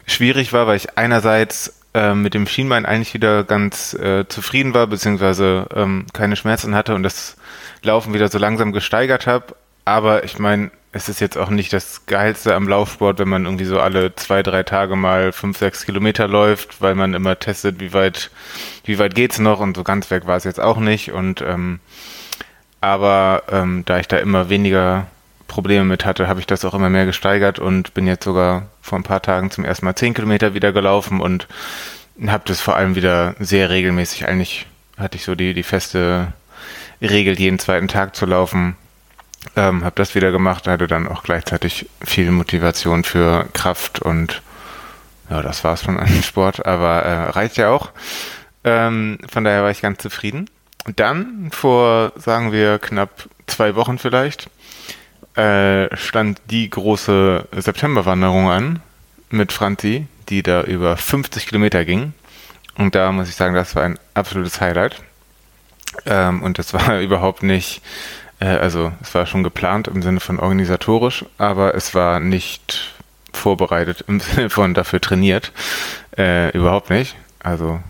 schwierig war, weil ich einerseits äh, mit dem Schienbein eigentlich wieder ganz äh, zufrieden war, beziehungsweise ähm, keine Schmerzen hatte und das Laufen wieder so langsam gesteigert habe. Aber ich meine, es ist jetzt auch nicht das Geilste am Laufsport, wenn man irgendwie so alle zwei, drei Tage mal fünf, sechs Kilometer läuft, weil man immer testet, wie weit, wie weit geht's noch und so ganz weg war es jetzt auch nicht. Und ähm, aber ähm, da ich da immer weniger Probleme mit hatte, habe ich das auch immer mehr gesteigert und bin jetzt sogar vor ein paar Tagen zum ersten Mal zehn Kilometer wieder gelaufen und habe das vor allem wieder sehr regelmäßig. Eigentlich hatte ich so die, die feste Regel, jeden zweiten Tag zu laufen. Ähm, habe das wieder gemacht, hatte dann auch gleichzeitig viel Motivation für Kraft und ja, das war es schon an dem Sport, aber äh, reicht ja auch. Ähm, von daher war ich ganz zufrieden. Dann vor, sagen wir, knapp zwei Wochen vielleicht, äh, stand die große Septemberwanderung an mit Franzi, die da über 50 Kilometer ging. Und da muss ich sagen, das war ein absolutes Highlight. Ähm, und das war überhaupt nicht, äh, also es war schon geplant im Sinne von organisatorisch, aber es war nicht vorbereitet im Sinne von dafür trainiert. Äh, überhaupt nicht. Also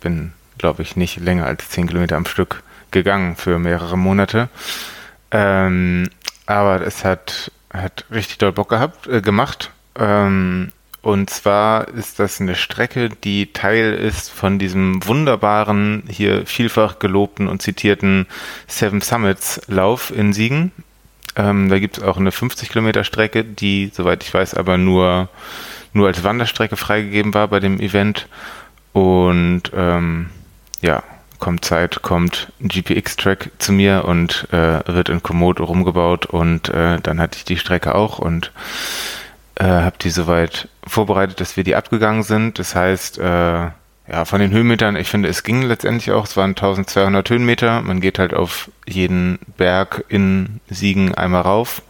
bin, glaube ich, nicht länger als 10 Kilometer am Stück gegangen für mehrere Monate. Ähm, aber es hat, hat richtig doll Bock gehabt, äh, gemacht. Ähm, und zwar ist das eine Strecke, die Teil ist von diesem wunderbaren, hier vielfach gelobten und zitierten Seven Summits Lauf in Siegen. Ähm, da gibt es auch eine 50 Kilometer Strecke, die, soweit ich weiß, aber nur, nur als Wanderstrecke freigegeben war bei dem Event. Und ähm, ja, kommt Zeit, kommt ein GPX-Track zu mir und äh, wird in Komodo rumgebaut und äh, dann hatte ich die Strecke auch und äh, habe die soweit vorbereitet, dass wir die abgegangen sind. Das heißt, äh, ja, von den Höhenmetern, ich finde, es ging letztendlich auch, es waren 1200 Höhenmeter. Man geht halt auf jeden Berg in Siegen einmal rauf.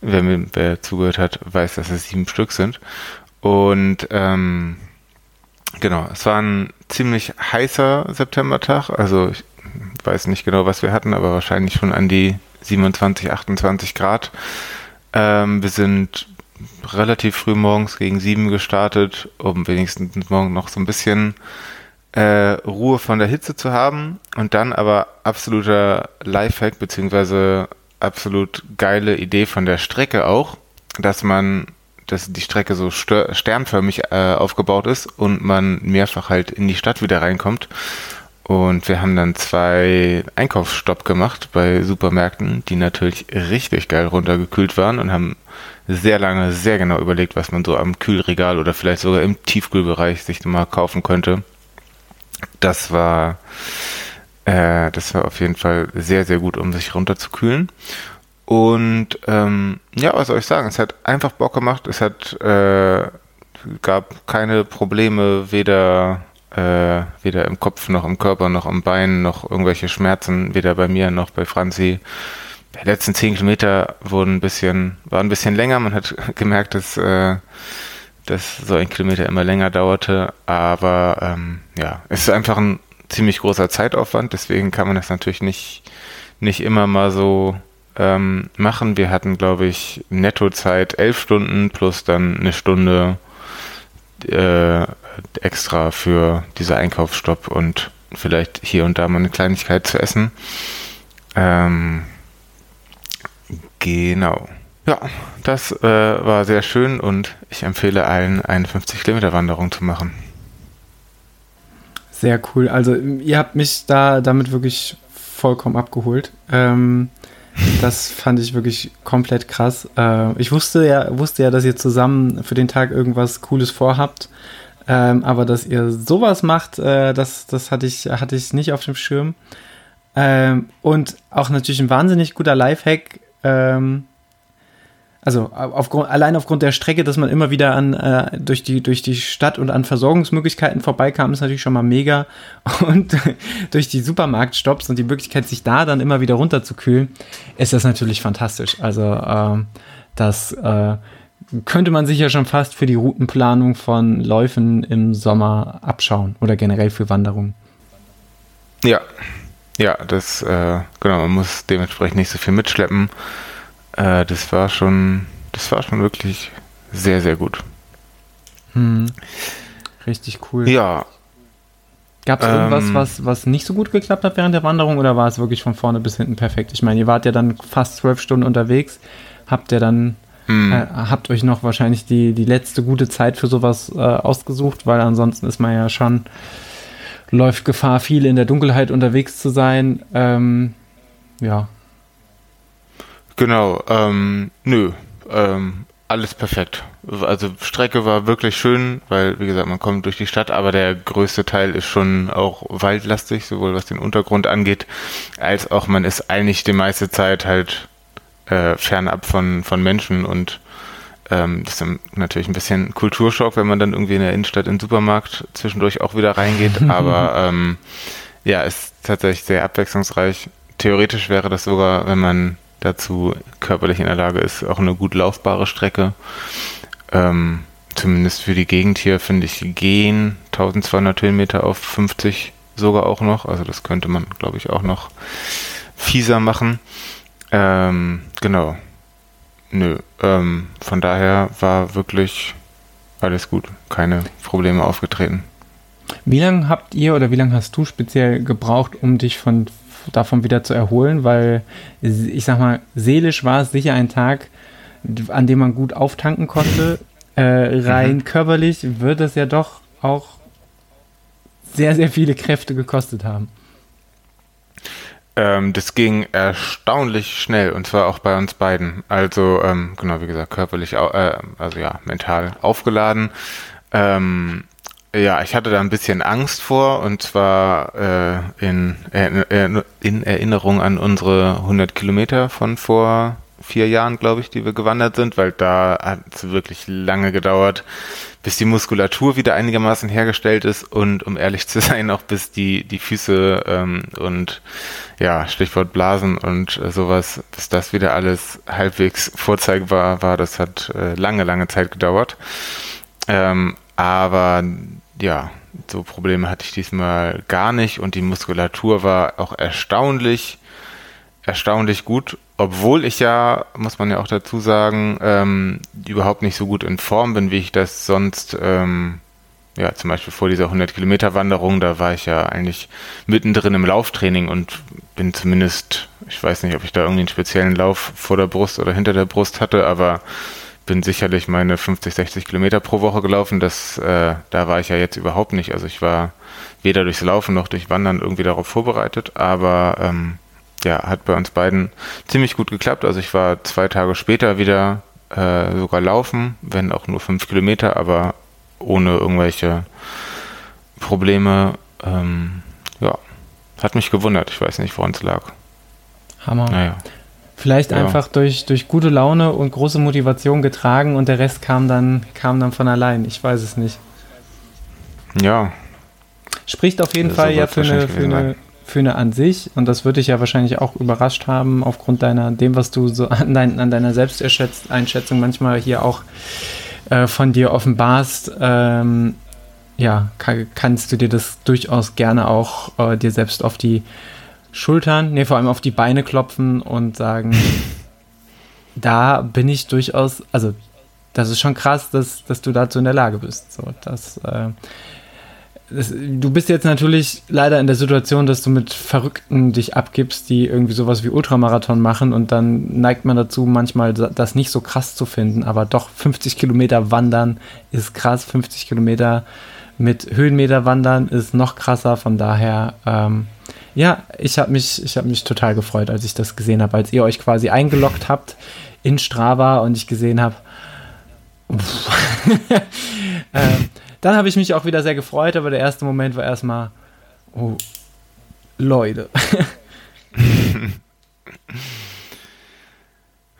Wer, mir, wer zugehört hat, weiß, dass es sieben Stück sind. Und ähm, genau, es war ein ziemlich heißer Septembertag. Also ich weiß nicht genau, was wir hatten, aber wahrscheinlich schon an die 27, 28 Grad. Ähm, wir sind relativ früh morgens gegen sieben gestartet, um wenigstens morgen noch so ein bisschen äh, Ruhe von der Hitze zu haben. Und dann aber absoluter Lifehack, beziehungsweise absolut geile Idee von der Strecke auch, dass man dass die Strecke so sternförmig äh, aufgebaut ist und man mehrfach halt in die Stadt wieder reinkommt. Und wir haben dann zwei Einkaufsstopp gemacht bei Supermärkten, die natürlich richtig geil runtergekühlt waren und haben sehr lange, sehr genau überlegt, was man so am Kühlregal oder vielleicht sogar im Tiefkühlbereich sich mal kaufen könnte. Das war, äh, das war auf jeden Fall sehr, sehr gut, um sich runterzukühlen. Und ähm, ja, was soll ich sagen? Es hat einfach Bock gemacht. Es hat äh, gab keine Probleme, weder äh, weder im Kopf noch im Körper noch am Bein noch irgendwelche Schmerzen, weder bei mir noch bei Franzi. Die letzten zehn Kilometer wurden ein bisschen, waren ein bisschen länger. Man hat gemerkt, dass, äh, dass so ein Kilometer immer länger dauerte. Aber ähm, ja, es ist einfach ein ziemlich großer Zeitaufwand. Deswegen kann man das natürlich nicht, nicht immer mal so ähm, machen. Wir hatten, glaube ich, Nettozeit elf Stunden plus dann eine Stunde äh, extra für diese Einkaufsstopp und vielleicht hier und da mal eine Kleinigkeit zu essen. Ähm, genau. Ja, das äh, war sehr schön und ich empfehle allen, eine 50 Kilometer Wanderung zu machen. Sehr cool. Also ihr habt mich da damit wirklich vollkommen abgeholt. Ähm, das fand ich wirklich komplett krass. Äh, ich wusste ja, wusste ja, dass ihr zusammen für den Tag irgendwas Cooles vorhabt. Ähm, aber dass ihr sowas macht, äh, das, das hatte ich, hatte ich nicht auf dem Schirm. Ähm, und auch natürlich ein wahnsinnig guter Lifehack. Ähm, also aufgrund, allein aufgrund der Strecke, dass man immer wieder an, äh, durch, die, durch die Stadt und an Versorgungsmöglichkeiten vorbeikam, ist natürlich schon mal mega. Und durch die Supermarktstops und die Möglichkeit, sich da dann immer wieder runterzukühlen, ist das natürlich fantastisch. Also äh, das äh, könnte man sich ja schon fast für die Routenplanung von Läufen im Sommer abschauen oder generell für Wanderungen. Ja, ja, das, äh, genau, man muss dementsprechend nicht so viel mitschleppen. Äh, das war schon, das war schon wirklich sehr, sehr gut. Hm. Richtig cool. Ja. Gab es irgendwas, ähm, was, was nicht so gut geklappt hat während der Wanderung oder war es wirklich von vorne bis hinten perfekt? Ich meine, ihr wart ja dann fast zwölf Stunden unterwegs. Habt ihr dann, hm. äh, habt euch noch wahrscheinlich die, die letzte gute Zeit für sowas äh, ausgesucht, weil ansonsten ist man ja schon, läuft Gefahr, viel in der Dunkelheit unterwegs zu sein. Ähm, ja, Genau, ähm, nö, ähm, alles perfekt. Also Strecke war wirklich schön, weil wie gesagt, man kommt durch die Stadt, aber der größte Teil ist schon auch waldlastig, sowohl was den Untergrund angeht, als auch man ist eigentlich die meiste Zeit halt äh, fernab von, von Menschen und ähm, das ist natürlich ein bisschen Kulturschock, wenn man dann irgendwie in der Innenstadt in den Supermarkt zwischendurch auch wieder reingeht, aber ähm, ja, ist tatsächlich sehr abwechslungsreich. Theoretisch wäre das sogar, wenn man dazu körperlich in der Lage ist, auch eine gut laufbare Strecke. Ähm, zumindest für die Gegend hier finde ich gehen 1200 Höhenmeter auf 50 sogar auch noch. Also das könnte man, glaube ich, auch noch fieser machen. Ähm, genau. Nö. Ähm, von daher war wirklich alles gut. Keine Probleme aufgetreten. Wie lange habt ihr oder wie lange hast du speziell gebraucht, um dich von davon wieder zu erholen, weil ich sag mal, seelisch war es sicher ein Tag, an dem man gut auftanken konnte. Äh, rein mhm. körperlich wird es ja doch auch sehr, sehr viele Kräfte gekostet haben. Ähm, das ging erstaunlich schnell und zwar auch bei uns beiden. Also, ähm, genau, wie gesagt, körperlich, äh, also ja, mental aufgeladen. Ähm, ja, ich hatte da ein bisschen Angst vor und zwar äh, in, in Erinnerung an unsere 100 Kilometer von vor vier Jahren, glaube ich, die wir gewandert sind, weil da hat es wirklich lange gedauert, bis die Muskulatur wieder einigermaßen hergestellt ist und um ehrlich zu sein, auch bis die, die Füße ähm, und ja, Stichwort Blasen und äh, sowas, bis das wieder alles halbwegs vorzeigbar war, das hat äh, lange, lange Zeit gedauert. Ähm, aber ja, so Probleme hatte ich diesmal gar nicht und die Muskulatur war auch erstaunlich, erstaunlich gut, obwohl ich ja, muss man ja auch dazu sagen, ähm, überhaupt nicht so gut in Form bin, wie ich das sonst, ähm, ja, zum Beispiel vor dieser 100 Kilometer Wanderung, da war ich ja eigentlich mittendrin im Lauftraining und bin zumindest, ich weiß nicht, ob ich da irgendwie einen speziellen Lauf vor der Brust oder hinter der Brust hatte, aber bin sicherlich meine 50, 60 Kilometer pro Woche gelaufen. Das, äh, da war ich ja jetzt überhaupt nicht. Also ich war weder durchs Laufen noch durch Wandern irgendwie darauf vorbereitet, aber ähm, ja, hat bei uns beiden ziemlich gut geklappt. Also ich war zwei Tage später wieder äh, sogar laufen, wenn auch nur fünf Kilometer, aber ohne irgendwelche Probleme. Ähm, ja, hat mich gewundert. Ich weiß nicht, woran es lag. Hammer. Naja. Vielleicht ja. einfach durch, durch gute Laune und große Motivation getragen und der Rest kam dann, kam dann von allein. Ich weiß es nicht. Ja. Spricht auf jeden Fall ja für eine, für, eine, für eine an sich und das würde dich ja wahrscheinlich auch überrascht haben aufgrund deiner, dem, was du so an, dein, an deiner Selbsteinschätzung manchmal hier auch äh, von dir offenbarst. Ähm, ja, kann, kannst du dir das durchaus gerne auch äh, dir selbst auf die Schultern, nee, vor allem auf die Beine klopfen und sagen, da bin ich durchaus, also das ist schon krass, dass, dass du dazu in der Lage bist. So, das, äh, das, du bist jetzt natürlich leider in der Situation, dass du mit Verrückten dich abgibst, die irgendwie sowas wie Ultramarathon machen und dann neigt man dazu, manchmal das nicht so krass zu finden, aber doch 50 Kilometer wandern ist krass, 50 Kilometer mit Höhenmeter wandern ist noch krasser, von daher ähm, ja, ich habe mich, hab mich total gefreut, als ich das gesehen habe, als ihr euch quasi eingeloggt habt in Strava und ich gesehen habe. ähm, dann habe ich mich auch wieder sehr gefreut, aber der erste Moment war erstmal, oh, Leute.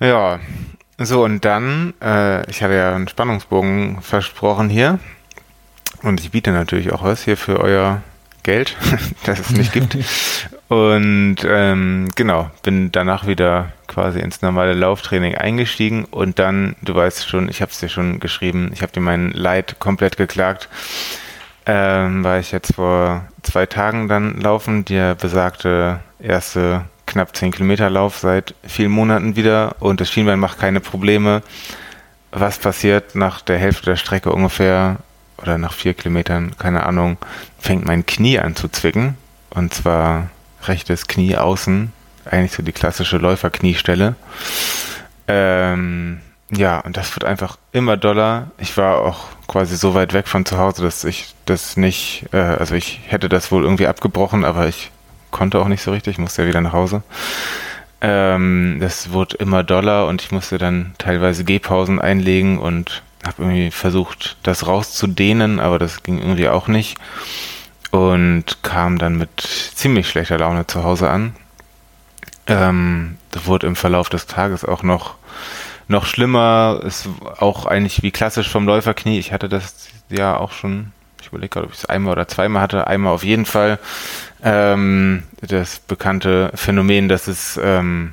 ja, so und dann, äh, ich hatte ja einen Spannungsbogen versprochen hier und ich biete natürlich auch was hier für euer Geld, das es nicht gibt. Und ähm, genau, bin danach wieder quasi ins normale Lauftraining eingestiegen und dann, du weißt schon, ich habe es dir schon geschrieben, ich habe dir mein Leid komplett geklagt. Ähm, war ich jetzt vor zwei Tagen dann laufen, der besagte erste knapp 10 Kilometer Lauf seit vielen Monaten wieder und das Schienbein macht keine Probleme. Was passiert nach der Hälfte der Strecke ungefähr oder nach vier Kilometern, keine Ahnung, fängt mein Knie an zu zwicken und zwar rechtes Knie außen, eigentlich so die klassische Läuferkniestelle. Ähm, ja, und das wird einfach immer doller. Ich war auch quasi so weit weg von zu Hause, dass ich das nicht, äh, also ich hätte das wohl irgendwie abgebrochen, aber ich konnte auch nicht so richtig, ich musste ja wieder nach Hause. Ähm, das wurde immer doller und ich musste dann teilweise Gehpausen einlegen und habe irgendwie versucht, das rauszudehnen, aber das ging irgendwie auch nicht und kam dann mit ziemlich schlechter Laune zu Hause an. Ähm, das wurde im Verlauf des Tages auch noch, noch schlimmer. Ist auch eigentlich wie klassisch vom Läuferknie. Ich hatte das ja auch schon, ich überlege gerade, ob ich es einmal oder zweimal hatte. Einmal auf jeden Fall. Ähm, das bekannte Phänomen, dass es, ähm,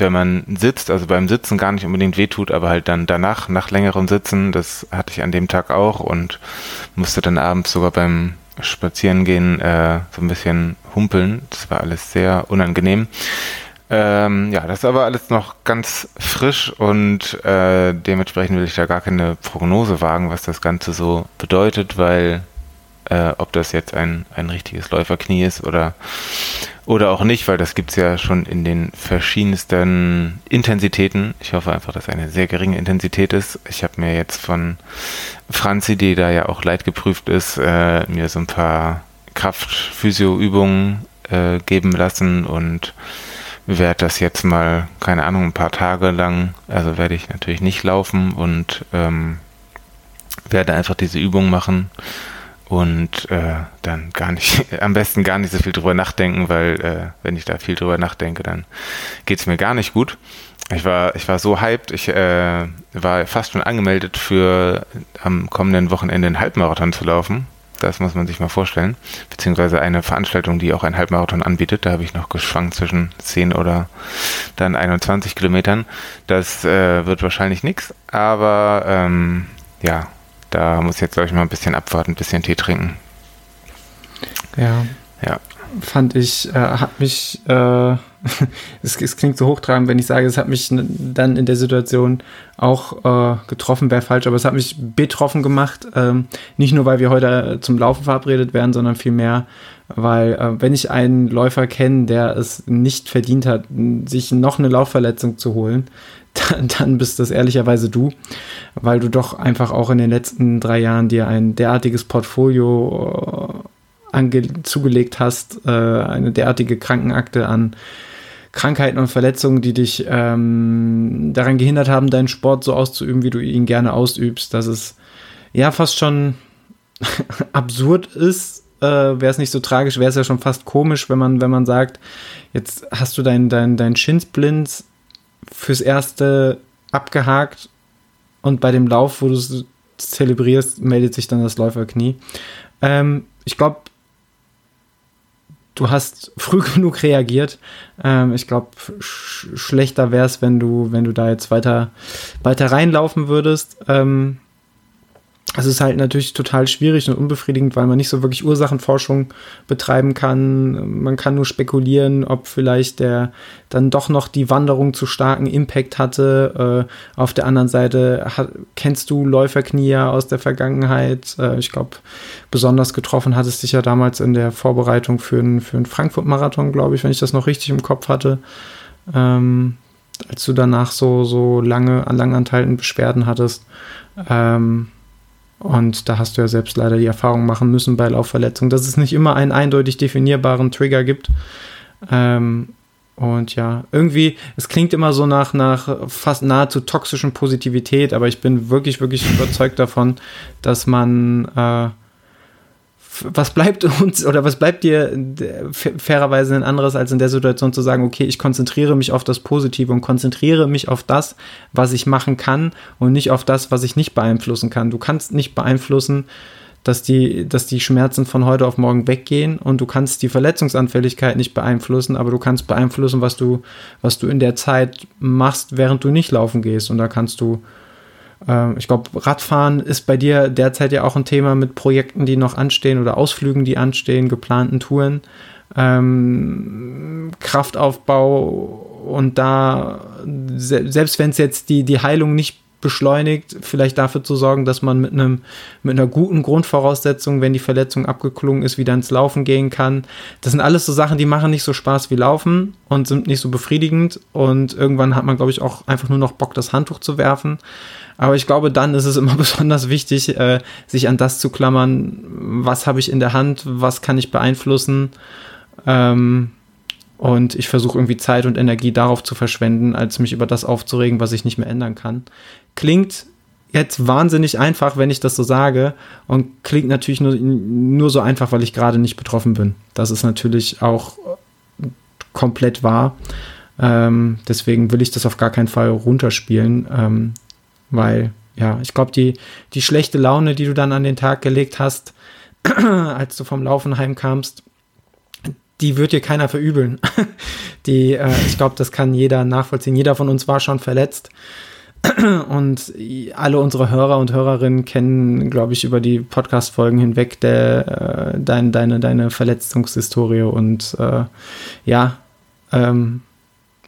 wenn man sitzt, also beim Sitzen gar nicht unbedingt wehtut, aber halt dann danach, nach längerem Sitzen, das hatte ich an dem Tag auch und musste dann abends sogar beim spazieren gehen, äh, so ein bisschen humpeln. Das war alles sehr unangenehm. Ähm, ja, das ist aber alles noch ganz frisch und äh, dementsprechend will ich da gar keine Prognose wagen, was das Ganze so bedeutet, weil äh, ob das jetzt ein, ein richtiges Läuferknie ist oder, oder auch nicht, weil das gibt es ja schon in den verschiedensten Intensitäten. Ich hoffe einfach, dass eine sehr geringe Intensität ist. Ich habe mir jetzt von Franzi, die da ja auch leidgeprüft ist, äh, mir so ein paar Kraft-Physio-Übungen äh, geben lassen und werde das jetzt mal, keine Ahnung, ein paar Tage lang, also werde ich natürlich nicht laufen und ähm, werde einfach diese Übung machen und äh, dann gar nicht, am besten gar nicht so viel drüber nachdenken, weil äh, wenn ich da viel drüber nachdenke, dann geht's mir gar nicht gut. Ich war, ich war so hyped, ich äh, war fast schon angemeldet für am kommenden Wochenende einen Halbmarathon zu laufen. Das muss man sich mal vorstellen. Beziehungsweise eine Veranstaltung, die auch einen Halbmarathon anbietet. Da habe ich noch geschwankt zwischen 10 oder dann 21 Kilometern. Das äh, wird wahrscheinlich nichts, aber ähm, ja, da muss ich jetzt, glaube ich, mal ein bisschen abwarten, ein bisschen Tee trinken. Ja. Ja. Fand ich, äh, hat mich, äh, es, es, klingt so hochtrabend, wenn ich sage, es hat mich dann in der Situation auch äh, getroffen, wäre falsch, aber es hat mich betroffen gemacht. Ähm, nicht nur, weil wir heute zum Laufen verabredet werden, sondern vielmehr, weil äh, wenn ich einen Läufer kenne, der es nicht verdient hat, sich noch eine Laufverletzung zu holen, dann, dann bist das ehrlicherweise du, weil du doch einfach auch in den letzten drei Jahren dir ein derartiges Portfolio äh, zugelegt hast, äh, eine derartige Krankenakte an Krankheiten und Verletzungen, die dich ähm, daran gehindert haben, deinen Sport so auszuüben, wie du ihn gerne ausübst, dass es ja fast schon absurd ist. Äh, wäre es nicht so tragisch, wäre es ja schon fast komisch, wenn man, wenn man sagt, jetzt hast du dein, dein, dein Schinsblins fürs Erste abgehakt und bei dem Lauf, wo du es zelebrierst, meldet sich dann das Läuferknie. Ähm, ich glaube, du hast früh genug reagiert. Ähm, ich glaube, sch schlechter wäre es, wenn du, wenn du da jetzt weiter, weiter reinlaufen würdest. Ähm, es ist halt natürlich total schwierig und unbefriedigend, weil man nicht so wirklich Ursachenforschung betreiben kann. Man kann nur spekulieren, ob vielleicht der dann doch noch die Wanderung zu starken Impact hatte. Äh, auf der anderen Seite kennst du Läuferknie aus der Vergangenheit. Äh, ich glaube, besonders getroffen hat es dich ja damals in der Vorbereitung für einen für Frankfurt-Marathon, glaube ich, wenn ich das noch richtig im Kopf hatte. Ähm, als du danach so, so lange, langanhaltend Beschwerden hattest. Ähm, und da hast du ja selbst leider die Erfahrung machen müssen bei Laufverletzungen, dass es nicht immer einen eindeutig definierbaren Trigger gibt. Ähm, und ja, irgendwie, es klingt immer so nach, nach fast nahezu toxischen Positivität, aber ich bin wirklich, wirklich überzeugt davon, dass man äh, was bleibt uns oder was bleibt dir fairerweise ein anderes, als in der Situation zu sagen, okay, ich konzentriere mich auf das Positive und konzentriere mich auf das, was ich machen kann und nicht auf das, was ich nicht beeinflussen kann. Du kannst nicht beeinflussen, dass die, dass die Schmerzen von heute auf morgen weggehen und du kannst die Verletzungsanfälligkeit nicht beeinflussen, aber du kannst beeinflussen, was du, was du in der Zeit machst, während du nicht laufen gehst. Und da kannst du ich glaube, Radfahren ist bei dir derzeit ja auch ein Thema mit Projekten, die noch anstehen oder Ausflügen, die anstehen, geplanten Touren. Ähm, Kraftaufbau und da, selbst wenn es jetzt die, die Heilung nicht beschleunigt, vielleicht dafür zu sorgen, dass man mit einem mit einer guten Grundvoraussetzung, wenn die Verletzung abgeklungen ist, wieder ins Laufen gehen kann. Das sind alles so Sachen, die machen nicht so Spaß wie Laufen und sind nicht so befriedigend und irgendwann hat man, glaube ich, auch einfach nur noch Bock, das Handtuch zu werfen. Aber ich glaube, dann ist es immer besonders wichtig, äh, sich an das zu klammern, was habe ich in der Hand, was kann ich beeinflussen. Ähm, und ich versuche irgendwie Zeit und Energie darauf zu verschwenden, als mich über das aufzuregen, was ich nicht mehr ändern kann. Klingt jetzt wahnsinnig einfach, wenn ich das so sage. Und klingt natürlich nur, nur so einfach, weil ich gerade nicht betroffen bin. Das ist natürlich auch komplett wahr. Ähm, deswegen will ich das auf gar keinen Fall runterspielen. Ähm, weil, ja, ich glaube, die, die schlechte Laune, die du dann an den Tag gelegt hast, als du vom Laufen heimkamst, die wird dir keiner verübeln. die, äh, ich glaube, das kann jeder nachvollziehen. Jeder von uns war schon verletzt. Und alle unsere Hörer und Hörerinnen kennen, glaube ich, über die Podcast-Folgen hinweg der, äh, dein, deine, deine Verletzungshistorie. Und äh, ja, ähm,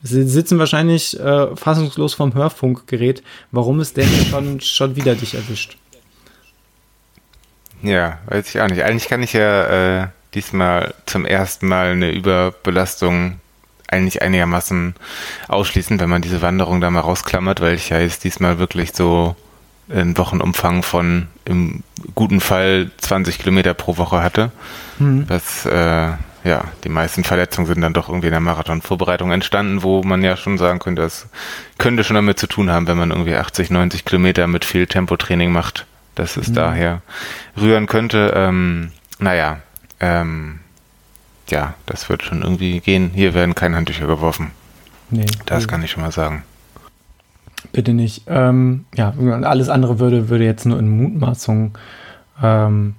Sie sitzen wahrscheinlich äh, fassungslos vom Hörfunkgerät, warum es denn schon, schon wieder dich erwischt. Ja, weiß ich auch nicht. Eigentlich kann ich ja äh, diesmal zum ersten Mal eine Überbelastung eigentlich einigermaßen ausschließen, wenn man diese Wanderung da mal rausklammert, weil ich ja jetzt diesmal wirklich so einen Wochenumfang von im guten Fall 20 Kilometer pro Woche hatte. Mhm. Was äh, ja, die meisten Verletzungen sind dann doch irgendwie in der Marathonvorbereitung entstanden, wo man ja schon sagen könnte, das könnte schon damit zu tun haben, wenn man irgendwie 80, 90 Kilometer mit viel Tempotraining macht, dass es mhm. daher rühren könnte. Ähm, naja, ähm, ja, das wird schon irgendwie gehen. Hier werden keine Handtücher geworfen. Nee. Das kann ich schon mal sagen. Bitte nicht. Ähm, ja, alles andere würde, würde jetzt nur in Mutmaßung ähm,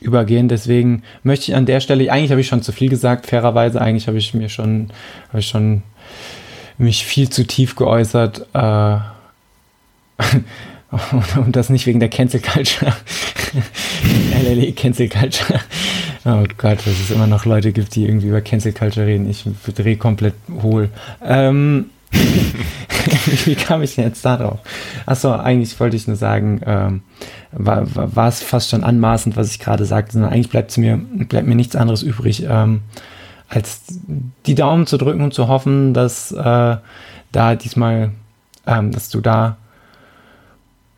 übergehen. Deswegen möchte ich an der Stelle, eigentlich habe ich schon zu viel gesagt, fairerweise, eigentlich habe ich mir schon, habe ich schon mich viel zu tief geäußert. Äh, und das nicht wegen der Cancel Culture. LLE Cancel Culture. Oh Gott, dass es immer noch Leute gibt, die irgendwie über Cancel Culture reden. Ich drehe komplett hohl. Ähm, Wie kam ich denn jetzt darauf? Achso, eigentlich wollte ich nur sagen, ähm, war, es fast schon anmaßend, was ich gerade sagte, sondern eigentlich bleibt mir, bleibt mir nichts anderes übrig, ähm, als die Daumen zu drücken und zu hoffen, dass äh, da diesmal, ähm, dass du da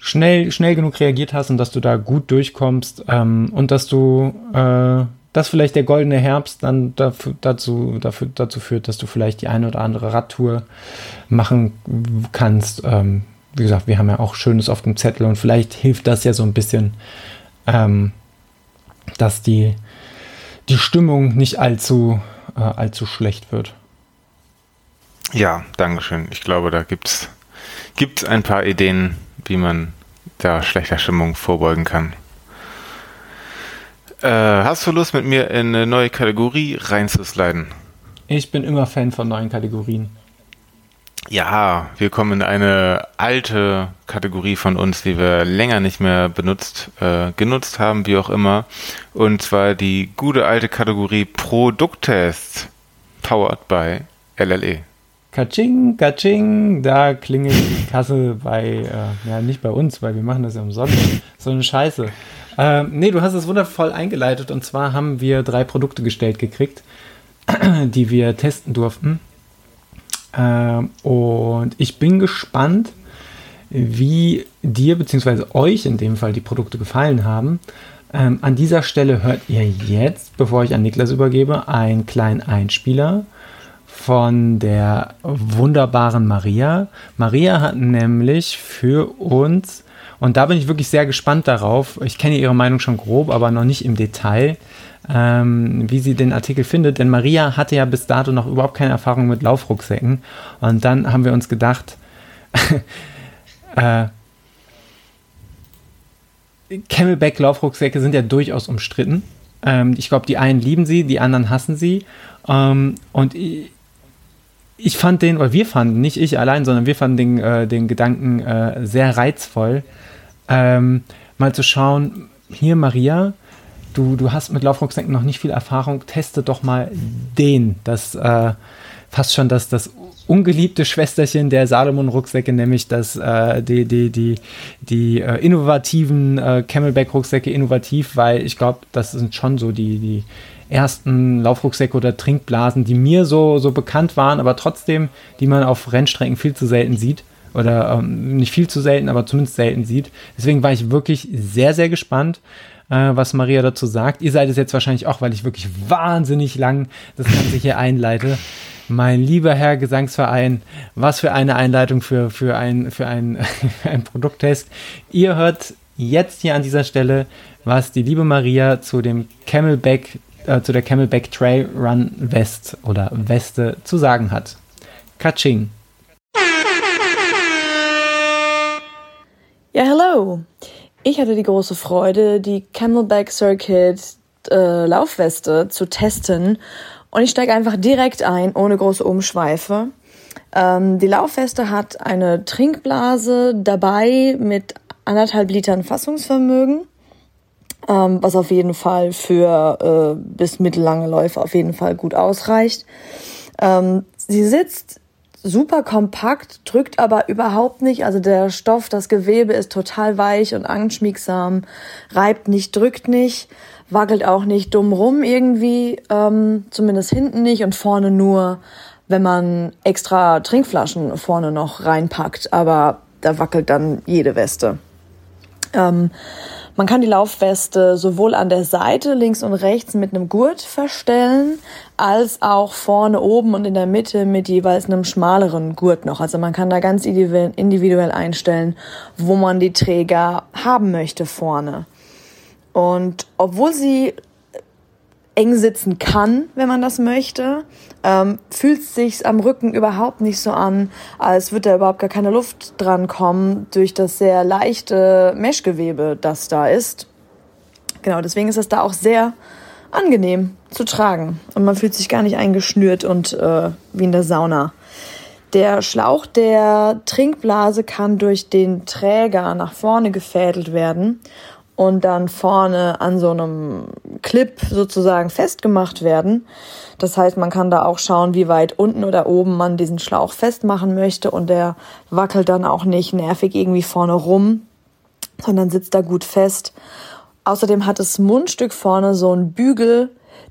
schnell, schnell genug reagiert hast und dass du da gut durchkommst ähm, und dass du äh, dass vielleicht der goldene Herbst dann dafür, dazu, dafür, dazu führt, dass du vielleicht die eine oder andere Radtour machen kannst. Ähm, wie gesagt, wir haben ja auch Schönes auf dem Zettel und vielleicht hilft das ja so ein bisschen, ähm, dass die, die Stimmung nicht allzu, äh, allzu schlecht wird. Ja, Dankeschön. Ich glaube, da gibt es ein paar Ideen, wie man da schlechter Stimmung vorbeugen kann. Äh, hast du Lust, mit mir in eine neue Kategorie reinzusliden? Ich bin immer Fan von neuen Kategorien. Ja, wir kommen in eine alte Kategorie von uns, die wir länger nicht mehr benutzt, äh, genutzt haben, wie auch immer. Und zwar die gute alte Kategorie Produkttests, powered by LLE. Kaching, Kaching, da klingelt die Kasse bei, äh, ja, nicht bei uns, weil wir machen das ja umsonst. So eine Scheiße. Ähm, nee, du hast es wundervoll eingeleitet und zwar haben wir drei Produkte gestellt gekriegt, die wir testen durften. Ähm, und ich bin gespannt, wie dir bzw. euch in dem Fall die Produkte gefallen haben. Ähm, an dieser Stelle hört ihr jetzt, bevor ich an Niklas übergebe, einen kleinen Einspieler von der wunderbaren Maria. Maria hat nämlich für uns Und da bin ich wirklich sehr gespannt darauf. Ich kenne ihre Meinung schon grob, aber noch nicht im Detail, ähm, wie sie den Artikel findet. Denn Maria hatte ja bis dato noch überhaupt keine Erfahrung mit Laufrucksäcken. Und dann haben wir uns gedacht, äh, Camelback-Laufrucksäcke sind ja durchaus umstritten. Ähm, ich glaube, die einen lieben sie, die anderen hassen sie. Ähm, und ich, fand den, oder wir fanden, nicht ich allein, sondern wir fanden den, äh, den Gedanken äh, sehr reizvoll, ähm, mal zu schauen, hier Maria, du, du hast mit Laufrucksäcken noch nicht viel Erfahrung, teste doch mal den, das äh, fast schon das, das ungeliebte Schwesterchen der Salomon-Rucksäcke, nämlich das, äh, die, die, die, die äh, innovativen äh, Camelback-Rucksäcke innovativ, weil ich glaube, das sind schon so die, die ersten Laufrucksäcke oder Trinkblasen, die mir so, so bekannt waren, aber trotzdem, die man auf Rennstrecken viel zu selten sieht. Oder ähm, nicht viel zu selten, aber zumindest selten sieht. Deswegen war ich wirklich sehr, sehr gespannt äh, was Maria dazu sagt. Ihr seid es jetzt wahrscheinlich auch, weil ich wirklich wahnsinnig lang das Ganze hier einleite. Mein lieber Herr Gesangsverein, was für eine Einleitung für, für, ein, für, ein, ein Produkttest. Ihr hört jetzt hier an dieser Stelle, was die liebe Maria zu dem Camelback, äh, zu der Camelback Trail Run West oder Weste zu sagen hat. Katsching. Ja, hallo. Ich hatte die große Freude, die Camelback Circuit äh, Laufweste zu testen und ich steige einfach direkt ein, ohne große Umschweife. Ähm, die Laufweste hat eine Trinkblase dabei mit anderthalb Litern Fassungsvermögen, ähm, was auf jeden Fall für äh, bis mittellange Läufe auf jeden Fall gut ausreicht. Ähm, sie sitzt super kompakt, drückt aber überhaupt nicht. Also der Stoff, das Gewebe ist total weich und anschmiegsam, reibt nicht, drückt nicht wackelt auch nicht dumm rum irgendwie, ähm, zumindest hinten nicht und vorne nur, wenn man extra Trinkflaschen vorne noch reinpackt, aber da wackelt dann jede Weste. Ähm, man kann die Laufweste sowohl an der Seite links und rechts mit einem Gurt verstellen, als auch vorne oben und in der Mitte mit jeweils einem schmaleren Gurt noch. Also man kann da ganz individuell einstellen, wo man die Träger haben möchte vorne. Und obwohl sie eng sitzen kann, wenn man das möchte, ähm, fühlt sich am Rücken überhaupt nicht so an, als würde da überhaupt gar keine Luft dran kommen durch das sehr leichte Meshgewebe, das da ist. Genau, deswegen ist es da auch sehr angenehm zu tragen und man fühlt sich gar nicht eingeschnürt und äh, wie in der Sauna. Der Schlauch der Trinkblase kann durch den Träger nach vorne gefädelt werden und dann vorne an so einem Clip sozusagen festgemacht werden. Das heißt, man kann da auch schauen, wie weit unten oder oben man diesen Schlauch festmachen möchte und der wackelt dann auch nicht nervig irgendwie vorne rum, sondern sitzt da gut fest. Außerdem hat das Mundstück vorne so einen Bügel,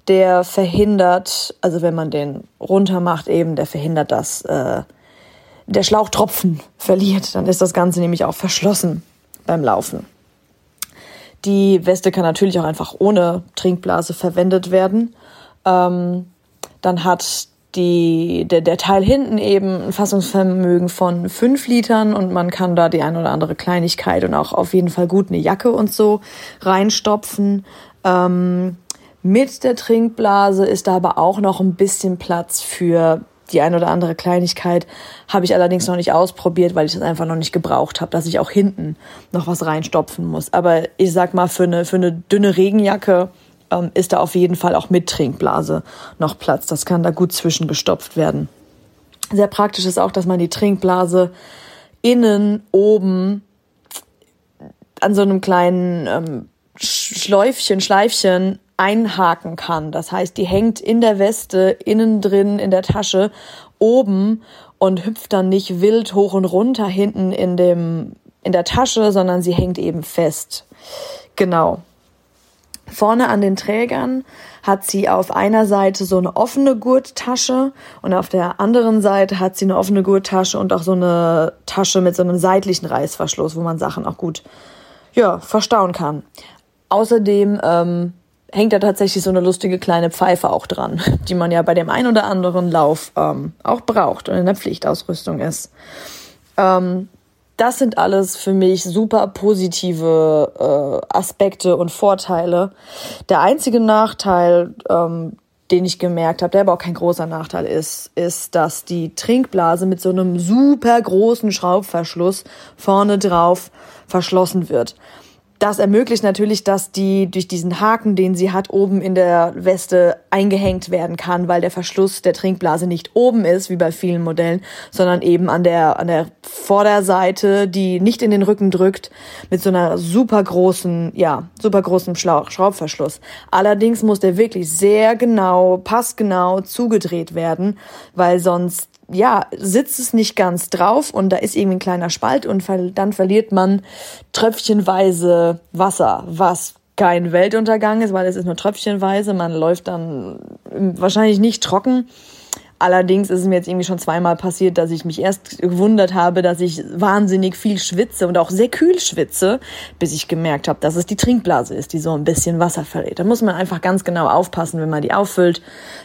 der verhindert, also wenn man den runter macht eben, der verhindert, dass äh, der Schlauch Tropfen verliert. Dann ist das Ganze nämlich auch verschlossen beim Laufen. Die Weste kann natürlich auch einfach ohne Trinkblase verwendet werden. Ähm, dann hat die, der, der Teil hinten eben ein Fassungsvermögen von fünf Litern und man kann da die ein oder andere Kleinigkeit und auch auf jeden Fall gut eine Jacke und so reinstopfen. Ähm, mit der Trinkblase ist da aber auch noch ein bisschen Platz für die ein oder andere Kleinigkeit habe ich allerdings noch nicht ausprobiert, weil ich das einfach noch nicht gebraucht habe, dass ich auch hinten noch was reinstopfen muss. Aber ich sag mal, für eine, für eine dünne Regenjacke ähm, ist da auf jeden Fall auch mit Trinkblase noch Platz. Das kann da gut zwischengestopft werden. Sehr praktisch ist auch, dass man die Trinkblase innen oben an so einem kleinen ähm, Schläufchen, Schleifchen einhaken kann. Das heißt, die hängt in der Weste, innen drin, in der Tasche, oben und hüpft dann nicht wild hoch und runter hinten in dem, in der Tasche, sondern sie hängt eben fest. Genau. Vorne an den Trägern hat sie auf einer Seite so eine offene Gurttasche und auf der anderen Seite hat sie eine offene Gurttasche und auch so eine Tasche mit so einem seitlichen Reißverschluss, wo man Sachen auch gut ja, verstauen kann. Außerdem ähm, hängt da tatsächlich so eine lustige kleine Pfeife auch dran, die man ja bei dem ein oder anderen Lauf ähm, auch braucht und in der Pflichtausrüstung ist. Ähm, das sind alles für mich super positive äh, Aspekte und Vorteile. Der einzige Nachteil, ähm, den ich gemerkt habe, der aber auch kein großer Nachteil ist, ist, dass die Trinkblase mit so einem super großen Schraubverschluss vorne drauf verschlossen wird das ermöglicht natürlich, dass die durch diesen Haken, den sie hat, oben in der Weste eingehängt werden kann, weil der Verschluss der Trinkblase nicht oben ist, wie bei vielen Modellen, sondern eben an der, an der Vorderseite, die nicht in den Rücken drückt, mit so einer super großen, ja, super großen Schraubverschluss. Allerdings muss der wirklich sehr genau, passgenau zugedreht werden, weil sonst ja, sitzt es nicht ganz drauf und da ist irgendwie ein kleiner Spalt und dann verliert man tröpfchenweise Wasser, was kein Weltuntergang ist, weil es ist nur tröpfchenweise. Man läuft dann wahrscheinlich nicht trocken, Allerdings ist es mir jetzt irgendwie schon zweimal passiert, dass ich mich erst gewundert habe, dass ich wahnsinnig viel schwitze und auch sehr kühl schwitze, bis ich gemerkt habe, dass es die Trinkblase ist, die so ein bisschen Wasser verrät. Da muss man einfach ganz genau aufpassen, wenn man die auffüllt,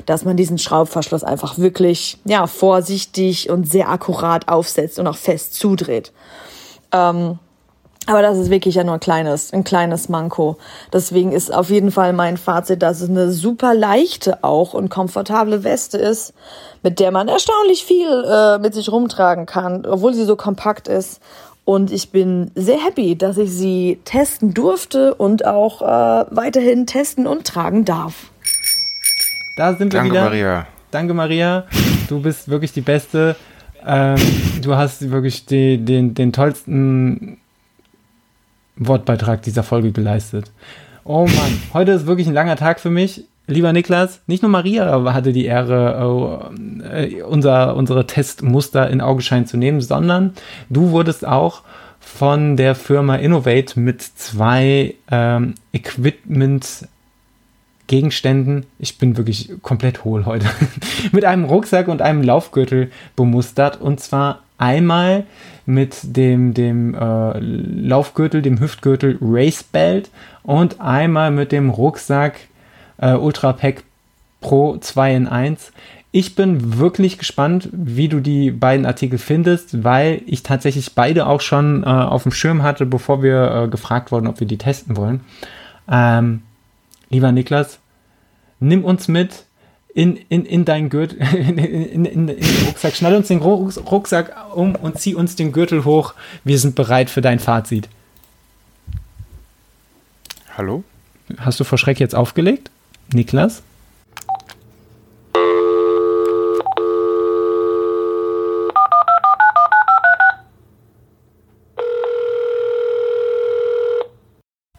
dass man diesen Schraubverschluss einfach wirklich, ja, vorsichtig und sehr akkurat aufsetzt und auch fest zudreht. Ähm, aber das ist wirklich ja nur ein kleines, ein kleines Manko. Deswegen ist auf jeden Fall mein Fazit, dass es eine super leichte auch und komfortable Weste ist, mit der man erstaunlich viel äh, mit sich rumtragen kann, obwohl sie so kompakt ist. Und ich bin sehr happy, dass ich sie testen durfte und auch äh, weiterhin testen und tragen darf. Da sind wir Danke, wieder. Maria. Danke, Maria. Du bist wirklich die Beste. Ähm, du hast wirklich die, den, den tollsten Wortbeitrag dieser Folge geleistet. Oh Mann, heute ist wirklich ein langer Tag für mich. Lieber Niklas, nicht nur Maria hatte die Ehre, äh, unser, unsere Testmuster in Augenschein zu nehmen, sondern du wurdest auch von der Firma Innovate mit zwei ähm, Equipment Gegenständen, ich bin wirklich komplett hohl heute, mit einem Rucksack und einem Laufgürtel bemustert. Und zwar einmal mit dem, dem äh, Laufgürtel, dem Hüftgürtel Race Belt und einmal mit dem Rucksack äh, Ultra Pack Pro 2 in 1. Ich bin wirklich gespannt, wie du die beiden Artikel findest, weil ich tatsächlich beide auch schon äh, auf dem Schirm hatte, bevor wir äh, gefragt wurden, ob wir die testen wollen. Ähm, lieber Niklas, nimm uns mit in, in, in deinen Gürtel, in, in, in, in, den Rucksack, schnall uns den Rucksack um und zieh uns den Gürtel hoch. Wir sind bereit für dein Fazit. Hallo? Hast du vor Schreck jetzt aufgelegt, Niklas?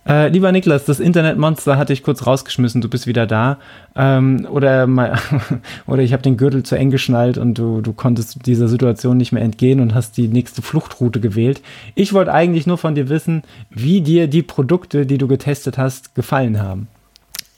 Äh, lieber Niklas, das Internetmonster hatte ich kurz rausgeschmissen, du bist wieder da. Ähm, oder, mal, oder ich habe den Gürtel zu eng geschnallt und du, du konntest dieser Situation nicht mehr entgehen und hast die nächste Fluchtroute gewählt. Ich wollte eigentlich nur von dir wissen, wie dir die Produkte, die du getestet hast, gefallen haben.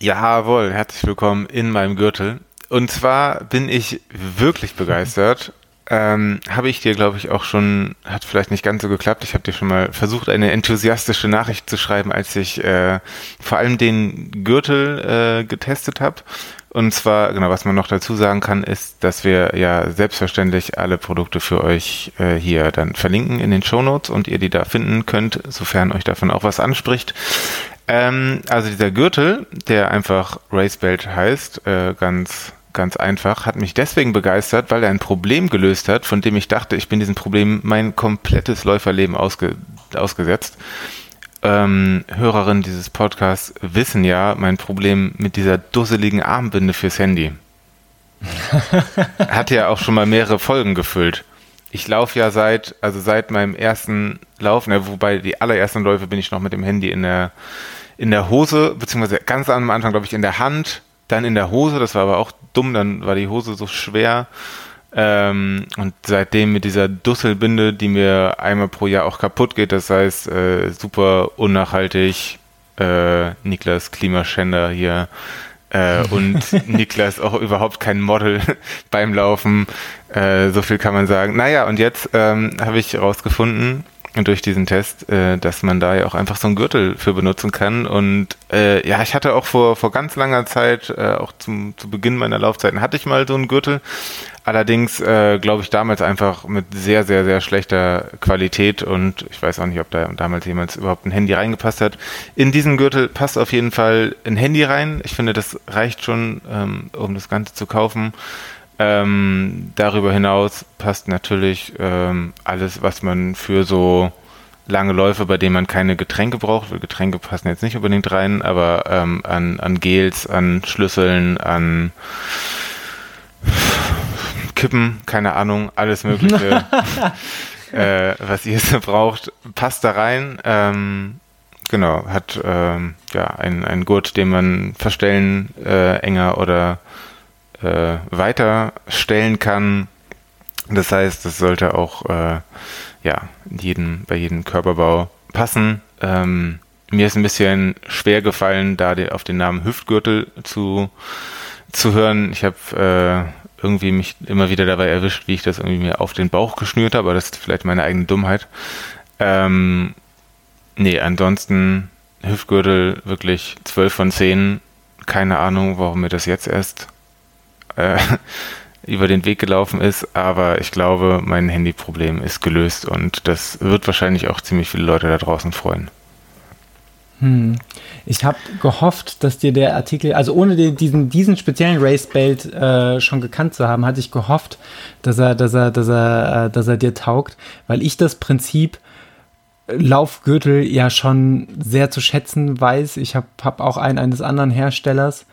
Jawohl, herzlich willkommen in meinem Gürtel. Und zwar bin ich wirklich begeistert ähm, habe ich dir, glaube ich, auch schon, hat vielleicht nicht ganz so geklappt. Ich habe dir schon mal versucht, eine enthusiastische Nachricht zu schreiben, als ich äh, vor allem den Gürtel äh, getestet habe. Und zwar, genau, was man noch dazu sagen kann, ist, dass wir ja selbstverständlich alle Produkte für euch äh, hier dann verlinken in den Show Notes und ihr die da finden könnt, sofern euch davon auch was anspricht. Ähm, also dieser Gürtel, der einfach Race Belt heißt, äh, ganz ganz einfach, hat mich deswegen begeistert, weil er ein Problem gelöst hat, von dem ich dachte, ich bin diesem Problem mein komplettes Läuferleben ausge, ausgesetzt. Ähm, Hörerinnen dieses Podcasts wissen ja mein Problem mit dieser dusseligen Armbinde fürs Handy. hat ja auch schon mal mehrere Folgen gefüllt. Ich laufe ja seit, also seit meinem ersten Lauf, ne, wobei die allerersten Läufe bin ich noch mit dem Handy in der, in der Hose, beziehungsweise ganz am Anfang, glaube ich, in der Hand dann in der Hose, das war aber auch dumm, dann war die Hose so schwer. Ähm, und seitdem mit dieser Dusselbinde, die mir einmal pro Jahr auch kaputt geht, das heißt äh, super unnachhaltig, äh, Niklas Klimaschänder hier äh, und Niklas auch überhaupt kein Model beim Laufen, äh, so viel kann man sagen. Naja, und jetzt ähm, habe ich herausgefunden, durch diesen Test, äh, dass man da ja auch einfach so einen Gürtel für benutzen kann. Und äh, ja, ich hatte auch vor, vor ganz langer Zeit, äh, auch zum, zu Beginn meiner Laufzeiten, hatte ich mal so einen Gürtel. Allerdings äh, glaube ich damals einfach mit sehr, sehr, sehr schlechter Qualität und ich weiß auch nicht, ob da damals jemals überhaupt ein Handy reingepasst hat. In diesen Gürtel passt auf jeden Fall ein Handy rein. Ich finde, das reicht schon, ähm, um das Ganze zu kaufen. Ähm, darüber hinaus passt natürlich ähm, alles, was man für so lange Läufe, bei denen man keine Getränke braucht, weil Getränke passen jetzt nicht unbedingt rein, aber ähm, an, an Gels, an Schlüsseln, an Kippen, keine Ahnung, alles Mögliche, äh, was ihr so braucht, passt da rein. Ähm, genau, hat ähm, ja einen, Gurt, den man verstellen, äh, enger oder äh, weiterstellen kann. Das heißt, das sollte auch äh, ja, jeden, bei jedem Körperbau passen. Ähm, mir ist ein bisschen schwer gefallen, da auf den Namen Hüftgürtel zu, zu hören. Ich habe äh, irgendwie mich immer wieder dabei erwischt, wie ich das irgendwie mir auf den Bauch geschnürt habe, aber das ist vielleicht meine eigene Dummheit. Ähm, nee, ansonsten Hüftgürtel wirklich 12 von 10. Keine Ahnung, warum mir das jetzt erst äh, über den Weg gelaufen ist, aber ich glaube, mein Handyproblem ist gelöst und das wird wahrscheinlich auch ziemlich viele Leute da draußen freuen. Hm. Ich habe gehofft, dass dir der Artikel, also ohne den, diesen, diesen speziellen Race-Belt äh, schon gekannt zu haben, hatte ich gehofft, dass er, dass er, dass er, äh, dass er dir taugt, weil ich das Prinzip Laufgürtel ja schon sehr zu schätzen weiß. Ich habe hab auch einen eines anderen Herstellers.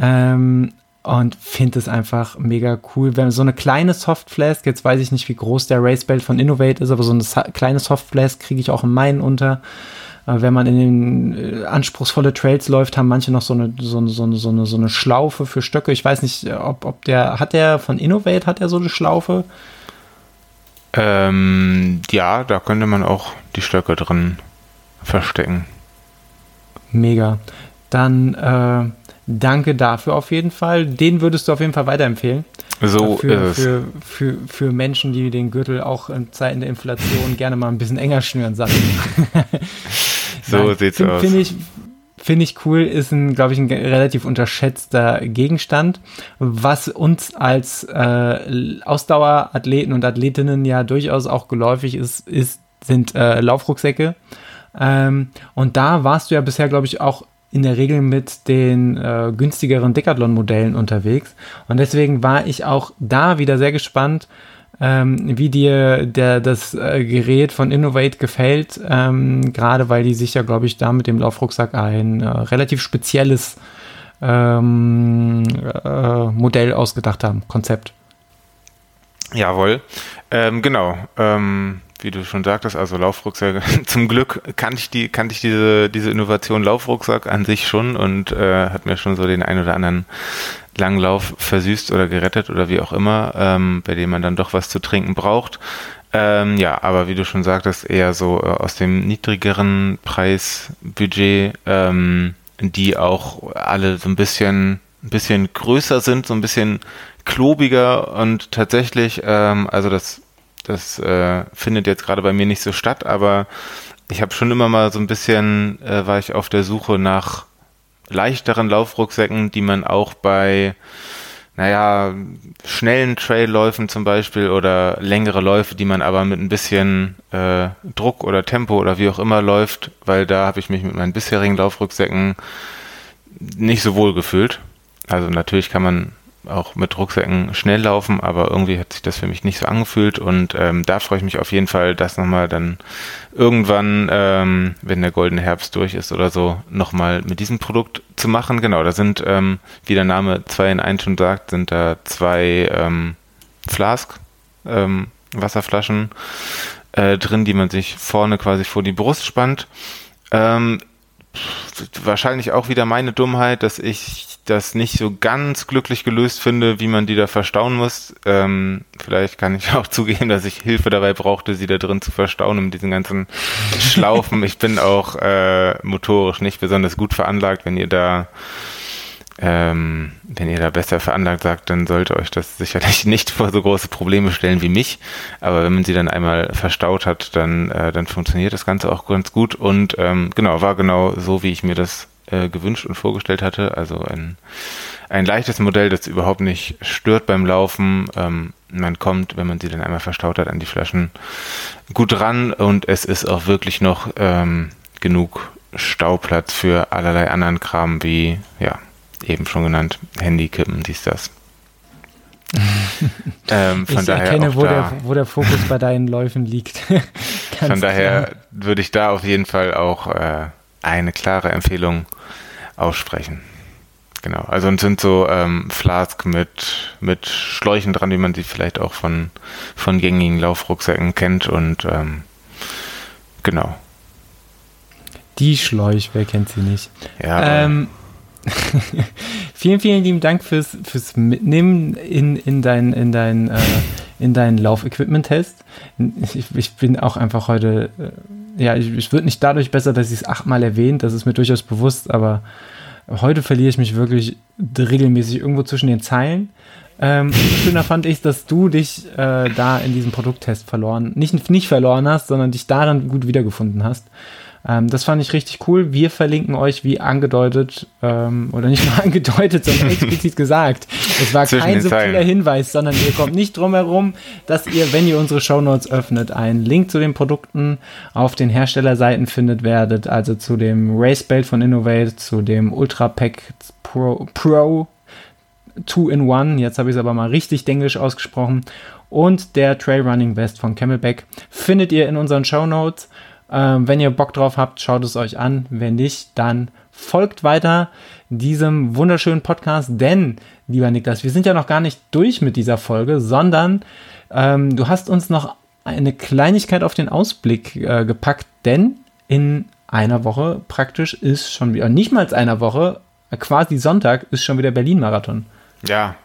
Ähm, und finde es einfach mega cool. Wenn so eine kleine Softflask, jetzt weiß ich nicht, wie groß der Racebelt von Innovate ist, aber so eine kleine Softflask kriege ich auch in meinen unter. Wenn man in den äh, anspruchsvolle Trails läuft, haben manche noch so eine, so eine, so eine, so eine, so eine Schlaufe für Stöcke. Ich weiß nicht, ob, ob der, hat der von Innovate, hat er so eine Schlaufe? Ähm, ja, da könnte man auch die Stöcke drin verstecken. Mega. Dann, äh, Danke dafür auf jeden Fall. Den würdest du auf jeden Fall weiterempfehlen. So für, für, für, für, Menschen, die den Gürtel auch in Zeiten der Inflation gerne mal ein bisschen enger schnüren, sag so Nein, sieht's find, aus. Finde ich, finde ich cool, ist ein, glaube ich, ein relativ unterschätzter Gegenstand, was uns als äh, Ausdauerathleten und Athletinnen ja durchaus auch geläufig ist, ist sind äh, Laufrucksäcke. Ähm, und da warst du ja bisher, glaube ich, auch in der Regel mit den äh, günstigeren Decathlon-Modellen unterwegs. Und deswegen war ich auch da wieder sehr gespannt, ähm, wie dir der, das äh, Gerät von Innovate gefällt, ähm, gerade weil die sich ja, glaube ich, da mit dem Laufrucksack ein äh, relativ spezielles ähm, äh, Modell ausgedacht haben, Konzept. Jawohl, ähm, genau. Ähm, wie du schon sagtest, also Laufrucksack. Zum Glück kannte ich die, kannte ich diese, diese Innovation Laufrucksack an sich schon und äh, hat mir schon so den ein oder anderen Langlauf versüßt oder gerettet oder wie auch immer, ähm, bei dem man dann doch was zu trinken braucht. Ähm, ja, aber wie du schon sagtest, eher so äh, aus dem niedrigeren Preisbudget, ähm, die auch alle so ein bisschen, ein bisschen größer sind, so ein bisschen klobiger und tatsächlich, ähm, also das das äh, findet jetzt gerade bei mir nicht so statt, aber ich habe schon immer mal so ein bisschen, äh, war ich auf der Suche nach leichteren Laufrucksäcken, die man auch bei, naja, schnellen Trailläufen zum Beispiel oder längere Läufe, die man aber mit ein bisschen äh, Druck oder Tempo oder wie auch immer läuft, weil da habe ich mich mit meinen bisherigen Laufrucksäcken nicht so wohl gefühlt. Also natürlich kann man auch mit Rucksäcken schnell laufen, aber irgendwie hat sich das für mich nicht so angefühlt und ähm, da freue ich mich auf jeden Fall, das nochmal dann irgendwann, ähm, wenn der goldene Herbst durch ist oder so, nochmal mit diesem Produkt zu machen. Genau, da sind, ähm, wie der Name 2 in 1 schon sagt, sind da zwei ähm, Flask, ähm, Wasserflaschen äh, drin, die man sich vorne quasi vor die Brust spannt. Ähm, wahrscheinlich auch wieder meine Dummheit, dass ich das nicht so ganz glücklich gelöst finde, wie man die da verstauen muss. Ähm, vielleicht kann ich auch zugeben, dass ich Hilfe dabei brauchte, sie da drin zu verstauen mit diesen ganzen Schlaufen. ich bin auch äh, motorisch nicht besonders gut veranlagt, wenn ihr da ähm, wenn ihr da besser veranlagt sagt, dann sollte euch das sicherlich nicht vor so große Probleme stellen wie mich. Aber wenn man sie dann einmal verstaut hat, dann, äh, dann funktioniert das Ganze auch ganz gut. Und ähm, genau, war genau so, wie ich mir das äh, gewünscht und vorgestellt hatte. Also ein, ein leichtes Modell, das überhaupt nicht stört beim Laufen. Ähm, man kommt, wenn man sie dann einmal verstaut hat, an die Flaschen gut ran und es ist auch wirklich noch ähm, genug Stauplatz für allerlei anderen Kram wie, ja, eben schon genannt, Handy kippen, dies, das. ähm, von ich daher erkenne, wo, da, der, wo der Fokus bei deinen Läufen liegt. von daher klar. würde ich da auf jeden Fall auch äh, eine klare Empfehlung aussprechen. Genau, also es sind so ähm, Flask mit, mit Schläuchen dran, wie man sie vielleicht auch von, von gängigen Laufrucksäcken kennt und ähm, genau. Die Schläuche, wer kennt sie nicht? Ja. Ähm, vielen, vielen lieben Dank fürs, fürs Mitnehmen in, in dein, in dein, äh, in deinen Laufequipment-Test. Ich, ich, bin auch einfach heute, äh, ja, ich, ich wird nicht dadurch besser, dass ich es achtmal erwähnt, das ist mir durchaus bewusst, aber heute verliere ich mich wirklich regelmäßig irgendwo zwischen den Zeilen. Ähm, schöner fand ich, dass du dich äh, da in diesem Produkttest verloren, nicht, nicht verloren hast, sondern dich darin gut wiedergefunden hast. Ähm, das fand ich richtig cool. Wir verlinken euch, wie angedeutet, ähm, oder nicht nur angedeutet, sondern explizit gesagt. Es war kein subtiler Hinweis, sondern ihr kommt nicht drum herum, dass ihr, wenn ihr unsere Shownotes öffnet, einen Link zu den Produkten auf den Herstellerseiten findet werdet, also zu dem Race Belt von Innovate, zu dem Ultra Pack Pro, Pro Two in One, jetzt habe ich es aber mal richtig englisch ausgesprochen, und der Trail Running Vest von Camelback findet ihr in unseren Show Notes. Ähm, wenn ihr Bock drauf habt, schaut es euch an. Wenn nicht, dann folgt weiter diesem wunderschönen Podcast, denn, lieber Niklas, wir sind ja noch gar nicht durch mit dieser Folge, sondern ähm, du hast uns noch eine Kleinigkeit auf den Ausblick äh, gepackt, denn in einer Woche praktisch ist schon wieder, nicht mal einer Woche, quasi Sonntag ist schon wieder Berlin-Marathon. Ja.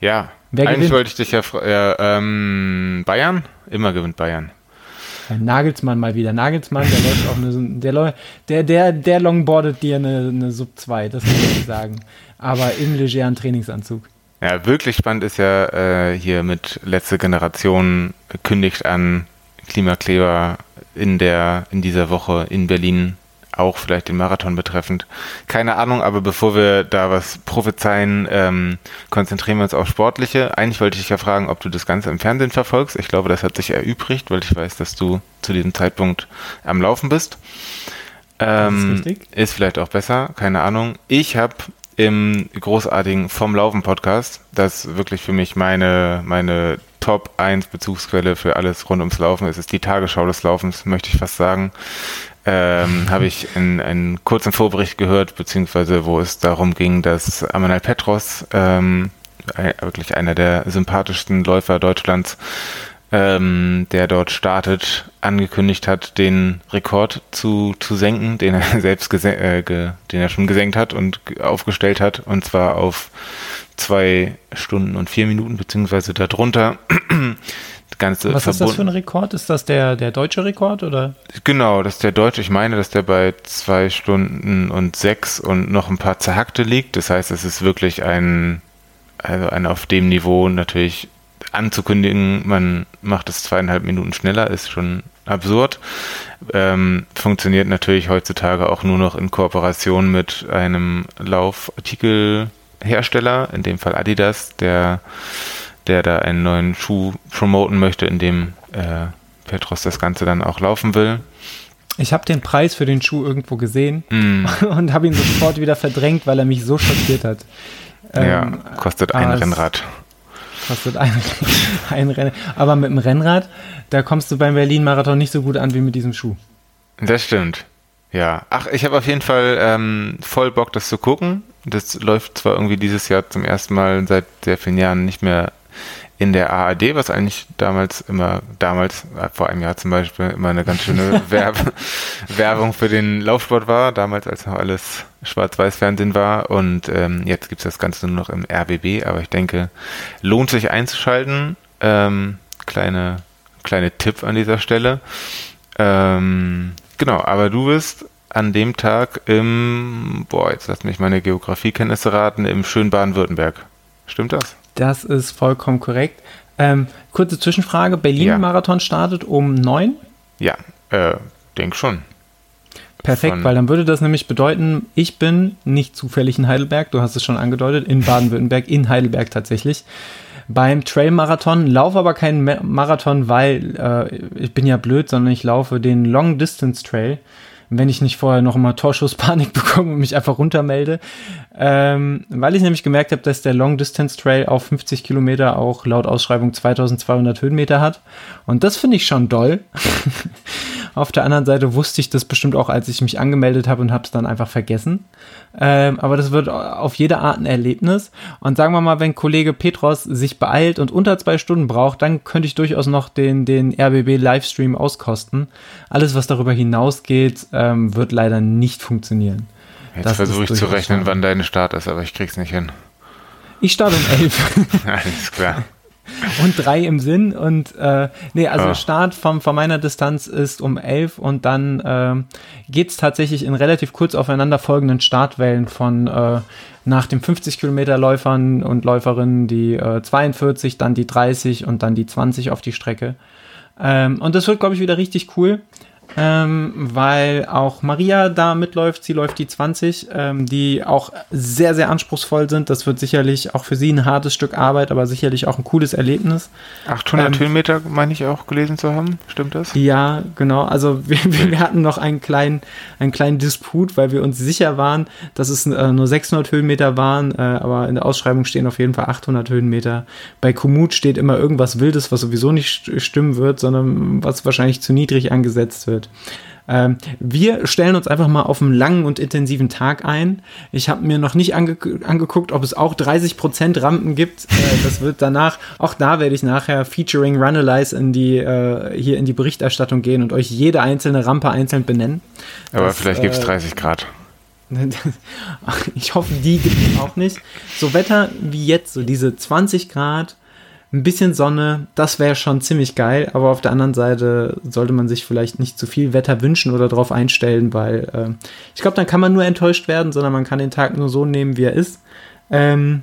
Ja. Wer Eigentlich gewinnt? wollte ich dich ja äh, ähm, Bayern? Immer gewinnt Bayern. Nagelsmann mal wieder. Nagelsmann, der läuft auch eine, der, der, der, der longboardet dir eine, eine Sub 2, das kann ich sagen. Aber im legeren Trainingsanzug. Ja, wirklich spannend ist ja äh, hier mit letzte Generation kündigt an Klimakleber in der in dieser Woche in Berlin auch vielleicht den Marathon betreffend. Keine Ahnung, aber bevor wir da was prophezeien, ähm, konzentrieren wir uns auf Sportliche. Eigentlich wollte ich dich ja fragen, ob du das Ganze im Fernsehen verfolgst. Ich glaube, das hat sich erübrigt, weil ich weiß, dass du zu diesem Zeitpunkt am Laufen bist. Ähm, ist, ist vielleicht auch besser, keine Ahnung. Ich habe im großartigen Vom Laufen Podcast, das wirklich für mich meine, meine Top 1 Bezugsquelle für alles rund ums Laufen ist, ist die Tagesschau des Laufens, möchte ich fast sagen ähm, habe ich in, einen kurzen Vorbericht gehört, beziehungsweise wo es darum ging, dass Amanal Petros, ähm, wirklich einer der sympathischsten Läufer Deutschlands, ähm, der dort startet, angekündigt hat, den Rekord zu, zu senken, den er selbst äh, den er schon gesenkt hat und aufgestellt hat, und zwar auf zwei Stunden und vier Minuten, beziehungsweise darunter. Ganze Was ist das für ein Rekord? Ist das der, der deutsche Rekord oder? Genau, das ist der deutsche. Ich meine, dass der bei zwei Stunden und sechs und noch ein paar zerhackte liegt. Das heißt, es ist wirklich ein, also ein auf dem Niveau natürlich anzukündigen, man macht es zweieinhalb Minuten schneller, ist schon absurd. Ähm, funktioniert natürlich heutzutage auch nur noch in Kooperation mit einem Laufartikelhersteller, in dem Fall Adidas, der der da einen neuen Schuh promoten möchte, in dem äh, Petros das Ganze dann auch laufen will. Ich habe den Preis für den Schuh irgendwo gesehen mm. und habe ihn sofort wieder verdrängt, weil er mich so schockiert hat. Ja, ähm, kostet ein Rennrad. Kostet ein, ein Rennrad. Aber mit dem Rennrad, da kommst du beim Berlin-Marathon nicht so gut an wie mit diesem Schuh. Das stimmt. Ja. Ach, ich habe auf jeden Fall ähm, voll Bock, das zu gucken. Das läuft zwar irgendwie dieses Jahr zum ersten Mal seit sehr vielen Jahren nicht mehr in der ARD, was eigentlich damals immer, damals, äh, vor einem Jahr zum Beispiel, immer eine ganz schöne Werb Werbung für den Laufsport war, damals als noch alles Schwarz-Weiß-Fernsehen war und ähm, jetzt gibt's das Ganze nur noch im RBB, aber ich denke, lohnt sich einzuschalten. Ähm, kleine, kleine Tipp an dieser Stelle. Ähm, genau, aber du bist an dem Tag im, boah, jetzt lass mich meine Geografiekenntnisse raten, im schönen Baden-Württemberg. Stimmt das? Das ist vollkommen korrekt. Ähm, kurze Zwischenfrage: Berlin-Marathon ja. startet um neun? Ja, äh, denk schon. Perfekt, Von weil dann würde das nämlich bedeuten, ich bin nicht zufällig in Heidelberg, du hast es schon angedeutet, in Baden-Württemberg, in Heidelberg tatsächlich. Beim Trail-Marathon, laufe aber keinen Marathon, weil äh, ich bin ja blöd, sondern ich laufe den Long Distance Trail wenn ich nicht vorher noch mal Torschusspanik bekomme und mich einfach runtermelde. Ähm, weil ich nämlich gemerkt habe, dass der Long Distance Trail auf 50 Kilometer auch laut Ausschreibung 2200 Höhenmeter hat. Und das finde ich schon doll. Auf der anderen Seite wusste ich das bestimmt auch, als ich mich angemeldet habe und habe es dann einfach vergessen. Ähm, aber das wird auf jede Art ein Erlebnis. Und sagen wir mal, wenn Kollege Petros sich beeilt und unter zwei Stunden braucht, dann könnte ich durchaus noch den, den RBB Livestream auskosten. Alles, was darüber hinausgeht, ähm, wird leider nicht funktionieren. Jetzt versuche ich zu rechnen, wann deine Start ist, aber ich krieg's nicht hin. Ich starte um elf. Alles klar. und drei im Sinn. Und äh, nee, also ah. Start vom, von meiner Distanz ist um elf und dann äh, geht es tatsächlich in relativ kurz aufeinanderfolgenden Startwellen von äh, nach dem 50 Kilometer Läufern und Läuferinnen die äh, 42, dann die 30 und dann die 20 auf die Strecke. Ähm, und das wird, glaube ich, wieder richtig cool ähm, weil auch Maria da mitläuft. Sie läuft die 20, ähm, die auch sehr, sehr anspruchsvoll sind. Das wird sicherlich auch für sie ein hartes Stück Arbeit, aber sicherlich auch ein cooles Erlebnis. 800 ähm, Höhenmeter, meine ich auch gelesen zu haben. Stimmt das? Ja, genau. Also wir, wir hatten noch einen kleinen, einen kleinen Disput, weil wir uns sicher waren, dass es äh, nur 600 Höhenmeter waren, äh, aber in der Ausschreibung stehen auf jeden Fall 800 Höhenmeter. Bei Komoot steht immer irgendwas Wildes, was sowieso nicht stimmen wird, sondern was wahrscheinlich zu niedrig angesetzt wird. Ähm, wir stellen uns einfach mal auf einen langen und intensiven Tag ein. Ich habe mir noch nicht ange angeguckt, ob es auch 30% Rampen gibt. Äh, das wird danach, auch da werde ich nachher featuring Runalyze in die, äh, hier in die Berichterstattung gehen und euch jede einzelne Rampe einzeln benennen. Aber das, vielleicht gibt es äh, 30 Grad. ich hoffe, die gibt es auch nicht. So Wetter wie jetzt, so diese 20 Grad, ein bisschen Sonne, das wäre schon ziemlich geil, aber auf der anderen Seite sollte man sich vielleicht nicht zu viel Wetter wünschen oder darauf einstellen, weil äh, ich glaube, dann kann man nur enttäuscht werden, sondern man kann den Tag nur so nehmen, wie er ist. Ähm,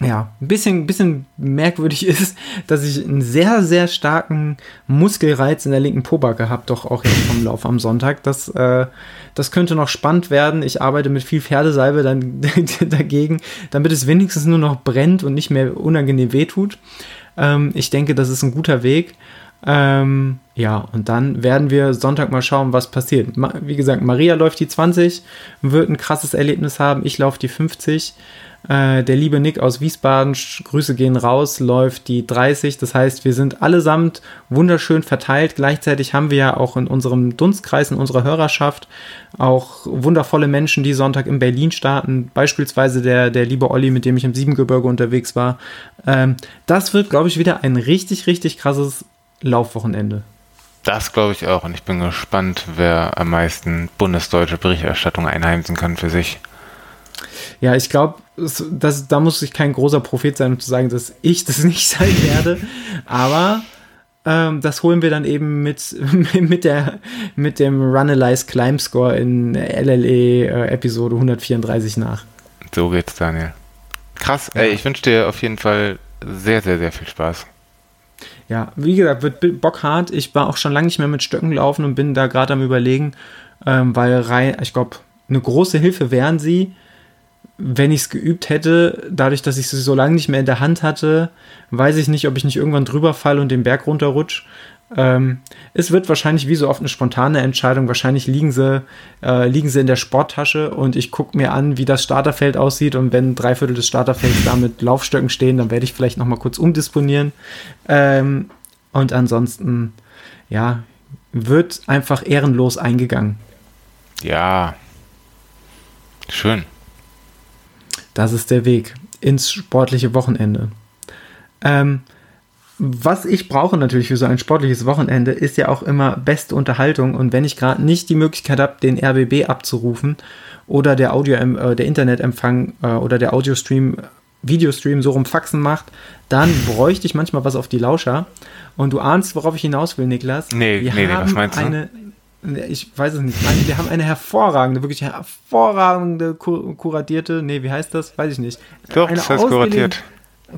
ja, ein bisschen, bisschen merkwürdig ist, dass ich einen sehr, sehr starken Muskelreiz in der linken Pobacke habe, doch auch jetzt vom Lauf am Sonntag. Das, äh, das könnte noch spannend werden. Ich arbeite mit viel Pferdesalbe dann dagegen, damit es wenigstens nur noch brennt und nicht mehr unangenehm wehtut. Ähm, ich denke, das ist ein guter Weg. Ähm, ja, und dann werden wir Sonntag mal schauen, was passiert. Ma wie gesagt, Maria läuft die 20, wird ein krasses Erlebnis haben. Ich laufe die 50. Äh, der liebe Nick aus Wiesbaden, Grüße gehen raus, läuft die 30. Das heißt, wir sind allesamt wunderschön verteilt. Gleichzeitig haben wir ja auch in unserem Dunstkreis, in unserer Hörerschaft auch wundervolle Menschen, die Sonntag in Berlin starten. Beispielsweise der, der liebe Olli, mit dem ich im Siebengebirge unterwegs war. Ähm, das wird, glaube ich, wieder ein richtig, richtig krasses Laufwochenende. Das glaube ich auch und ich bin gespannt, wer am meisten bundesdeutsche Berichterstattung einheimsen kann für sich. Ja, ich glaube, da muss ich kein großer Prophet sein, um zu sagen, dass ich das nicht sein werde. Aber ähm, das holen wir dann eben mit, mit, der, mit dem Runalyze Climb Score in LLE äh, Episode 134 nach. So geht's, Daniel. Krass, ey, ich wünsche dir auf jeden Fall sehr, sehr, sehr viel Spaß. Ja, wie gesagt, wird Bock hart. Ich war auch schon lange nicht mehr mit Stöcken laufen und bin da gerade am überlegen, ähm, weil rein, ich glaube, eine große Hilfe wären sie, wenn ich es geübt hätte, dadurch, dass ich sie so lange nicht mehr in der Hand hatte, weiß ich nicht, ob ich nicht irgendwann drüber falle und den Berg runterrutsch. Ähm, es wird wahrscheinlich wie so oft eine spontane Entscheidung. Wahrscheinlich liegen sie, äh, liegen sie in der Sporttasche und ich gucke mir an, wie das Starterfeld aussieht. Und wenn drei Viertel des Starterfelds da mit Laufstöcken stehen, dann werde ich vielleicht nochmal kurz umdisponieren. Ähm, und ansonsten, ja, wird einfach ehrenlos eingegangen. Ja, schön. Das ist der Weg ins sportliche Wochenende. Ähm, was ich brauche natürlich für so ein sportliches Wochenende ist ja auch immer beste Unterhaltung und wenn ich gerade nicht die Möglichkeit habe, den RBB abzurufen oder der Audio, äh, der Internetempfang äh, oder der Audiostream, Videostream so rum Faxen macht, dann bräuchte ich manchmal was auf die Lauscher. Und du ahnst, worauf ich hinaus will, Niklas. Nee, Wir nee, nee was meinst du? Eine, ich weiß es nicht. Meine, wir haben eine hervorragende, wirklich hervorragende kuratierte, nee, wie heißt das? Weiß ich nicht. Doch, eine das heißt kuratiert.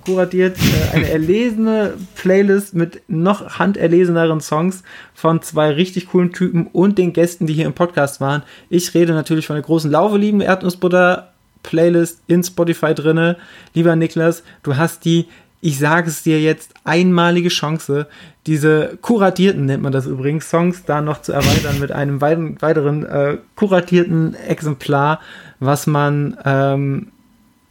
Kuratiert, äh, eine erlesene Playlist mit noch handerleseneren Songs von zwei richtig coolen Typen und den Gästen, die hier im Podcast waren. Ich rede natürlich von der großen Laufe lieben Erdnussbutter Playlist in Spotify drinne. Lieber Niklas, du hast die ich sage es dir jetzt, einmalige Chance, diese kuratierten, nennt man das übrigens, Songs da noch zu erweitern mit einem weiteren äh, kuratierten Exemplar, was man, ähm,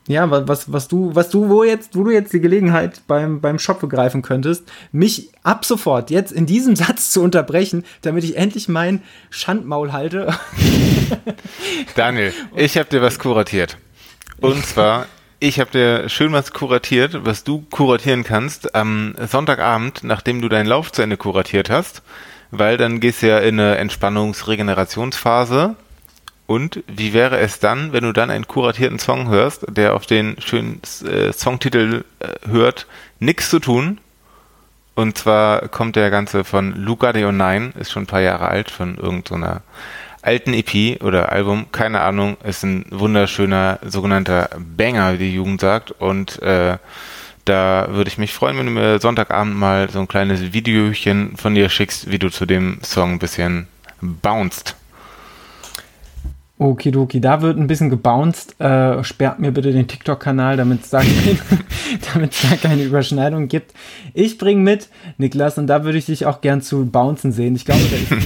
ja, was, was du, was du, wo jetzt, wo du jetzt die Gelegenheit beim, beim Shop begreifen könntest, mich ab sofort jetzt in diesem Satz zu unterbrechen, damit ich endlich mein Schandmaul halte. Daniel, ich habe dir was kuratiert. Und zwar ich habe dir schön was kuratiert, was du kuratieren kannst am Sonntagabend, nachdem du deinen Lauf zu Ende kuratiert hast, weil dann gehst du ja in eine Entspannungs-Regenerationsphase. Und wie wäre es dann, wenn du dann einen kuratierten Song hörst, der auf den schönen äh, Songtitel äh, hört, Nix zu tun? Und zwar kommt der Ganze von Luca de Nine, ist schon ein paar Jahre alt, von irgendeiner alten EP oder Album, keine Ahnung, ist ein wunderschöner sogenannter Banger, wie die Jugend sagt. Und äh, da würde ich mich freuen, wenn du mir Sonntagabend mal so ein kleines Videochen von dir schickst, wie du zu dem Song ein bisschen bounced. Okidoki, da wird ein bisschen gebounced. Äh, sperrt mir bitte den TikTok-Kanal, damit es da, da keine Überschneidung gibt. Ich bringe mit, Niklas, und da würde ich dich auch gern zu bouncen sehen. Ich glaube,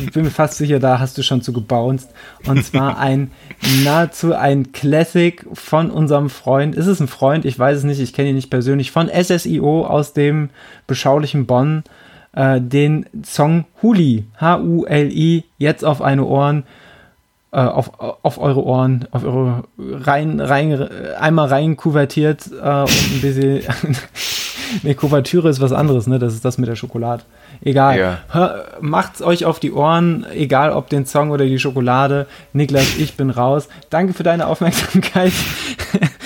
ich bin mir fast sicher, da hast du schon zu gebounced. Und zwar ein nahezu ein Classic von unserem Freund. Ist es ein Freund? Ich weiß es nicht, ich kenne ihn nicht persönlich. Von SSIO aus dem beschaulichen Bonn. Äh, den Song Huli, H-U-L-I, jetzt auf eine Ohren auf, auf eure Ohren, auf eure rein, rein, einmal rein kuvertiert äh, und ein bisschen. ne, Kuvertüre ist was anderes, ne? Das ist das mit der Schokolade. Egal. Ja. Hör, macht's euch auf die Ohren, egal ob den Song oder die Schokolade. Niklas, ich bin raus. Danke für deine Aufmerksamkeit.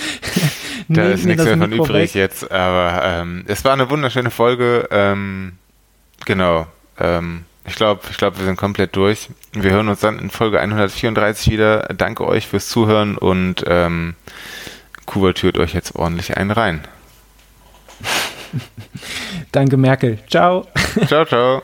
da ist nichts mehr von übrig jetzt, aber ähm, es war eine wunderschöne Folge. Ähm, genau. Ähm, ich glaube, ich glaube, wir sind komplett durch. Wir hören uns dann in Folge 134 wieder. Danke euch fürs Zuhören und ähm, kuvertürt euch jetzt ordentlich einen rein. Danke, Merkel. Ciao. Ciao, ciao.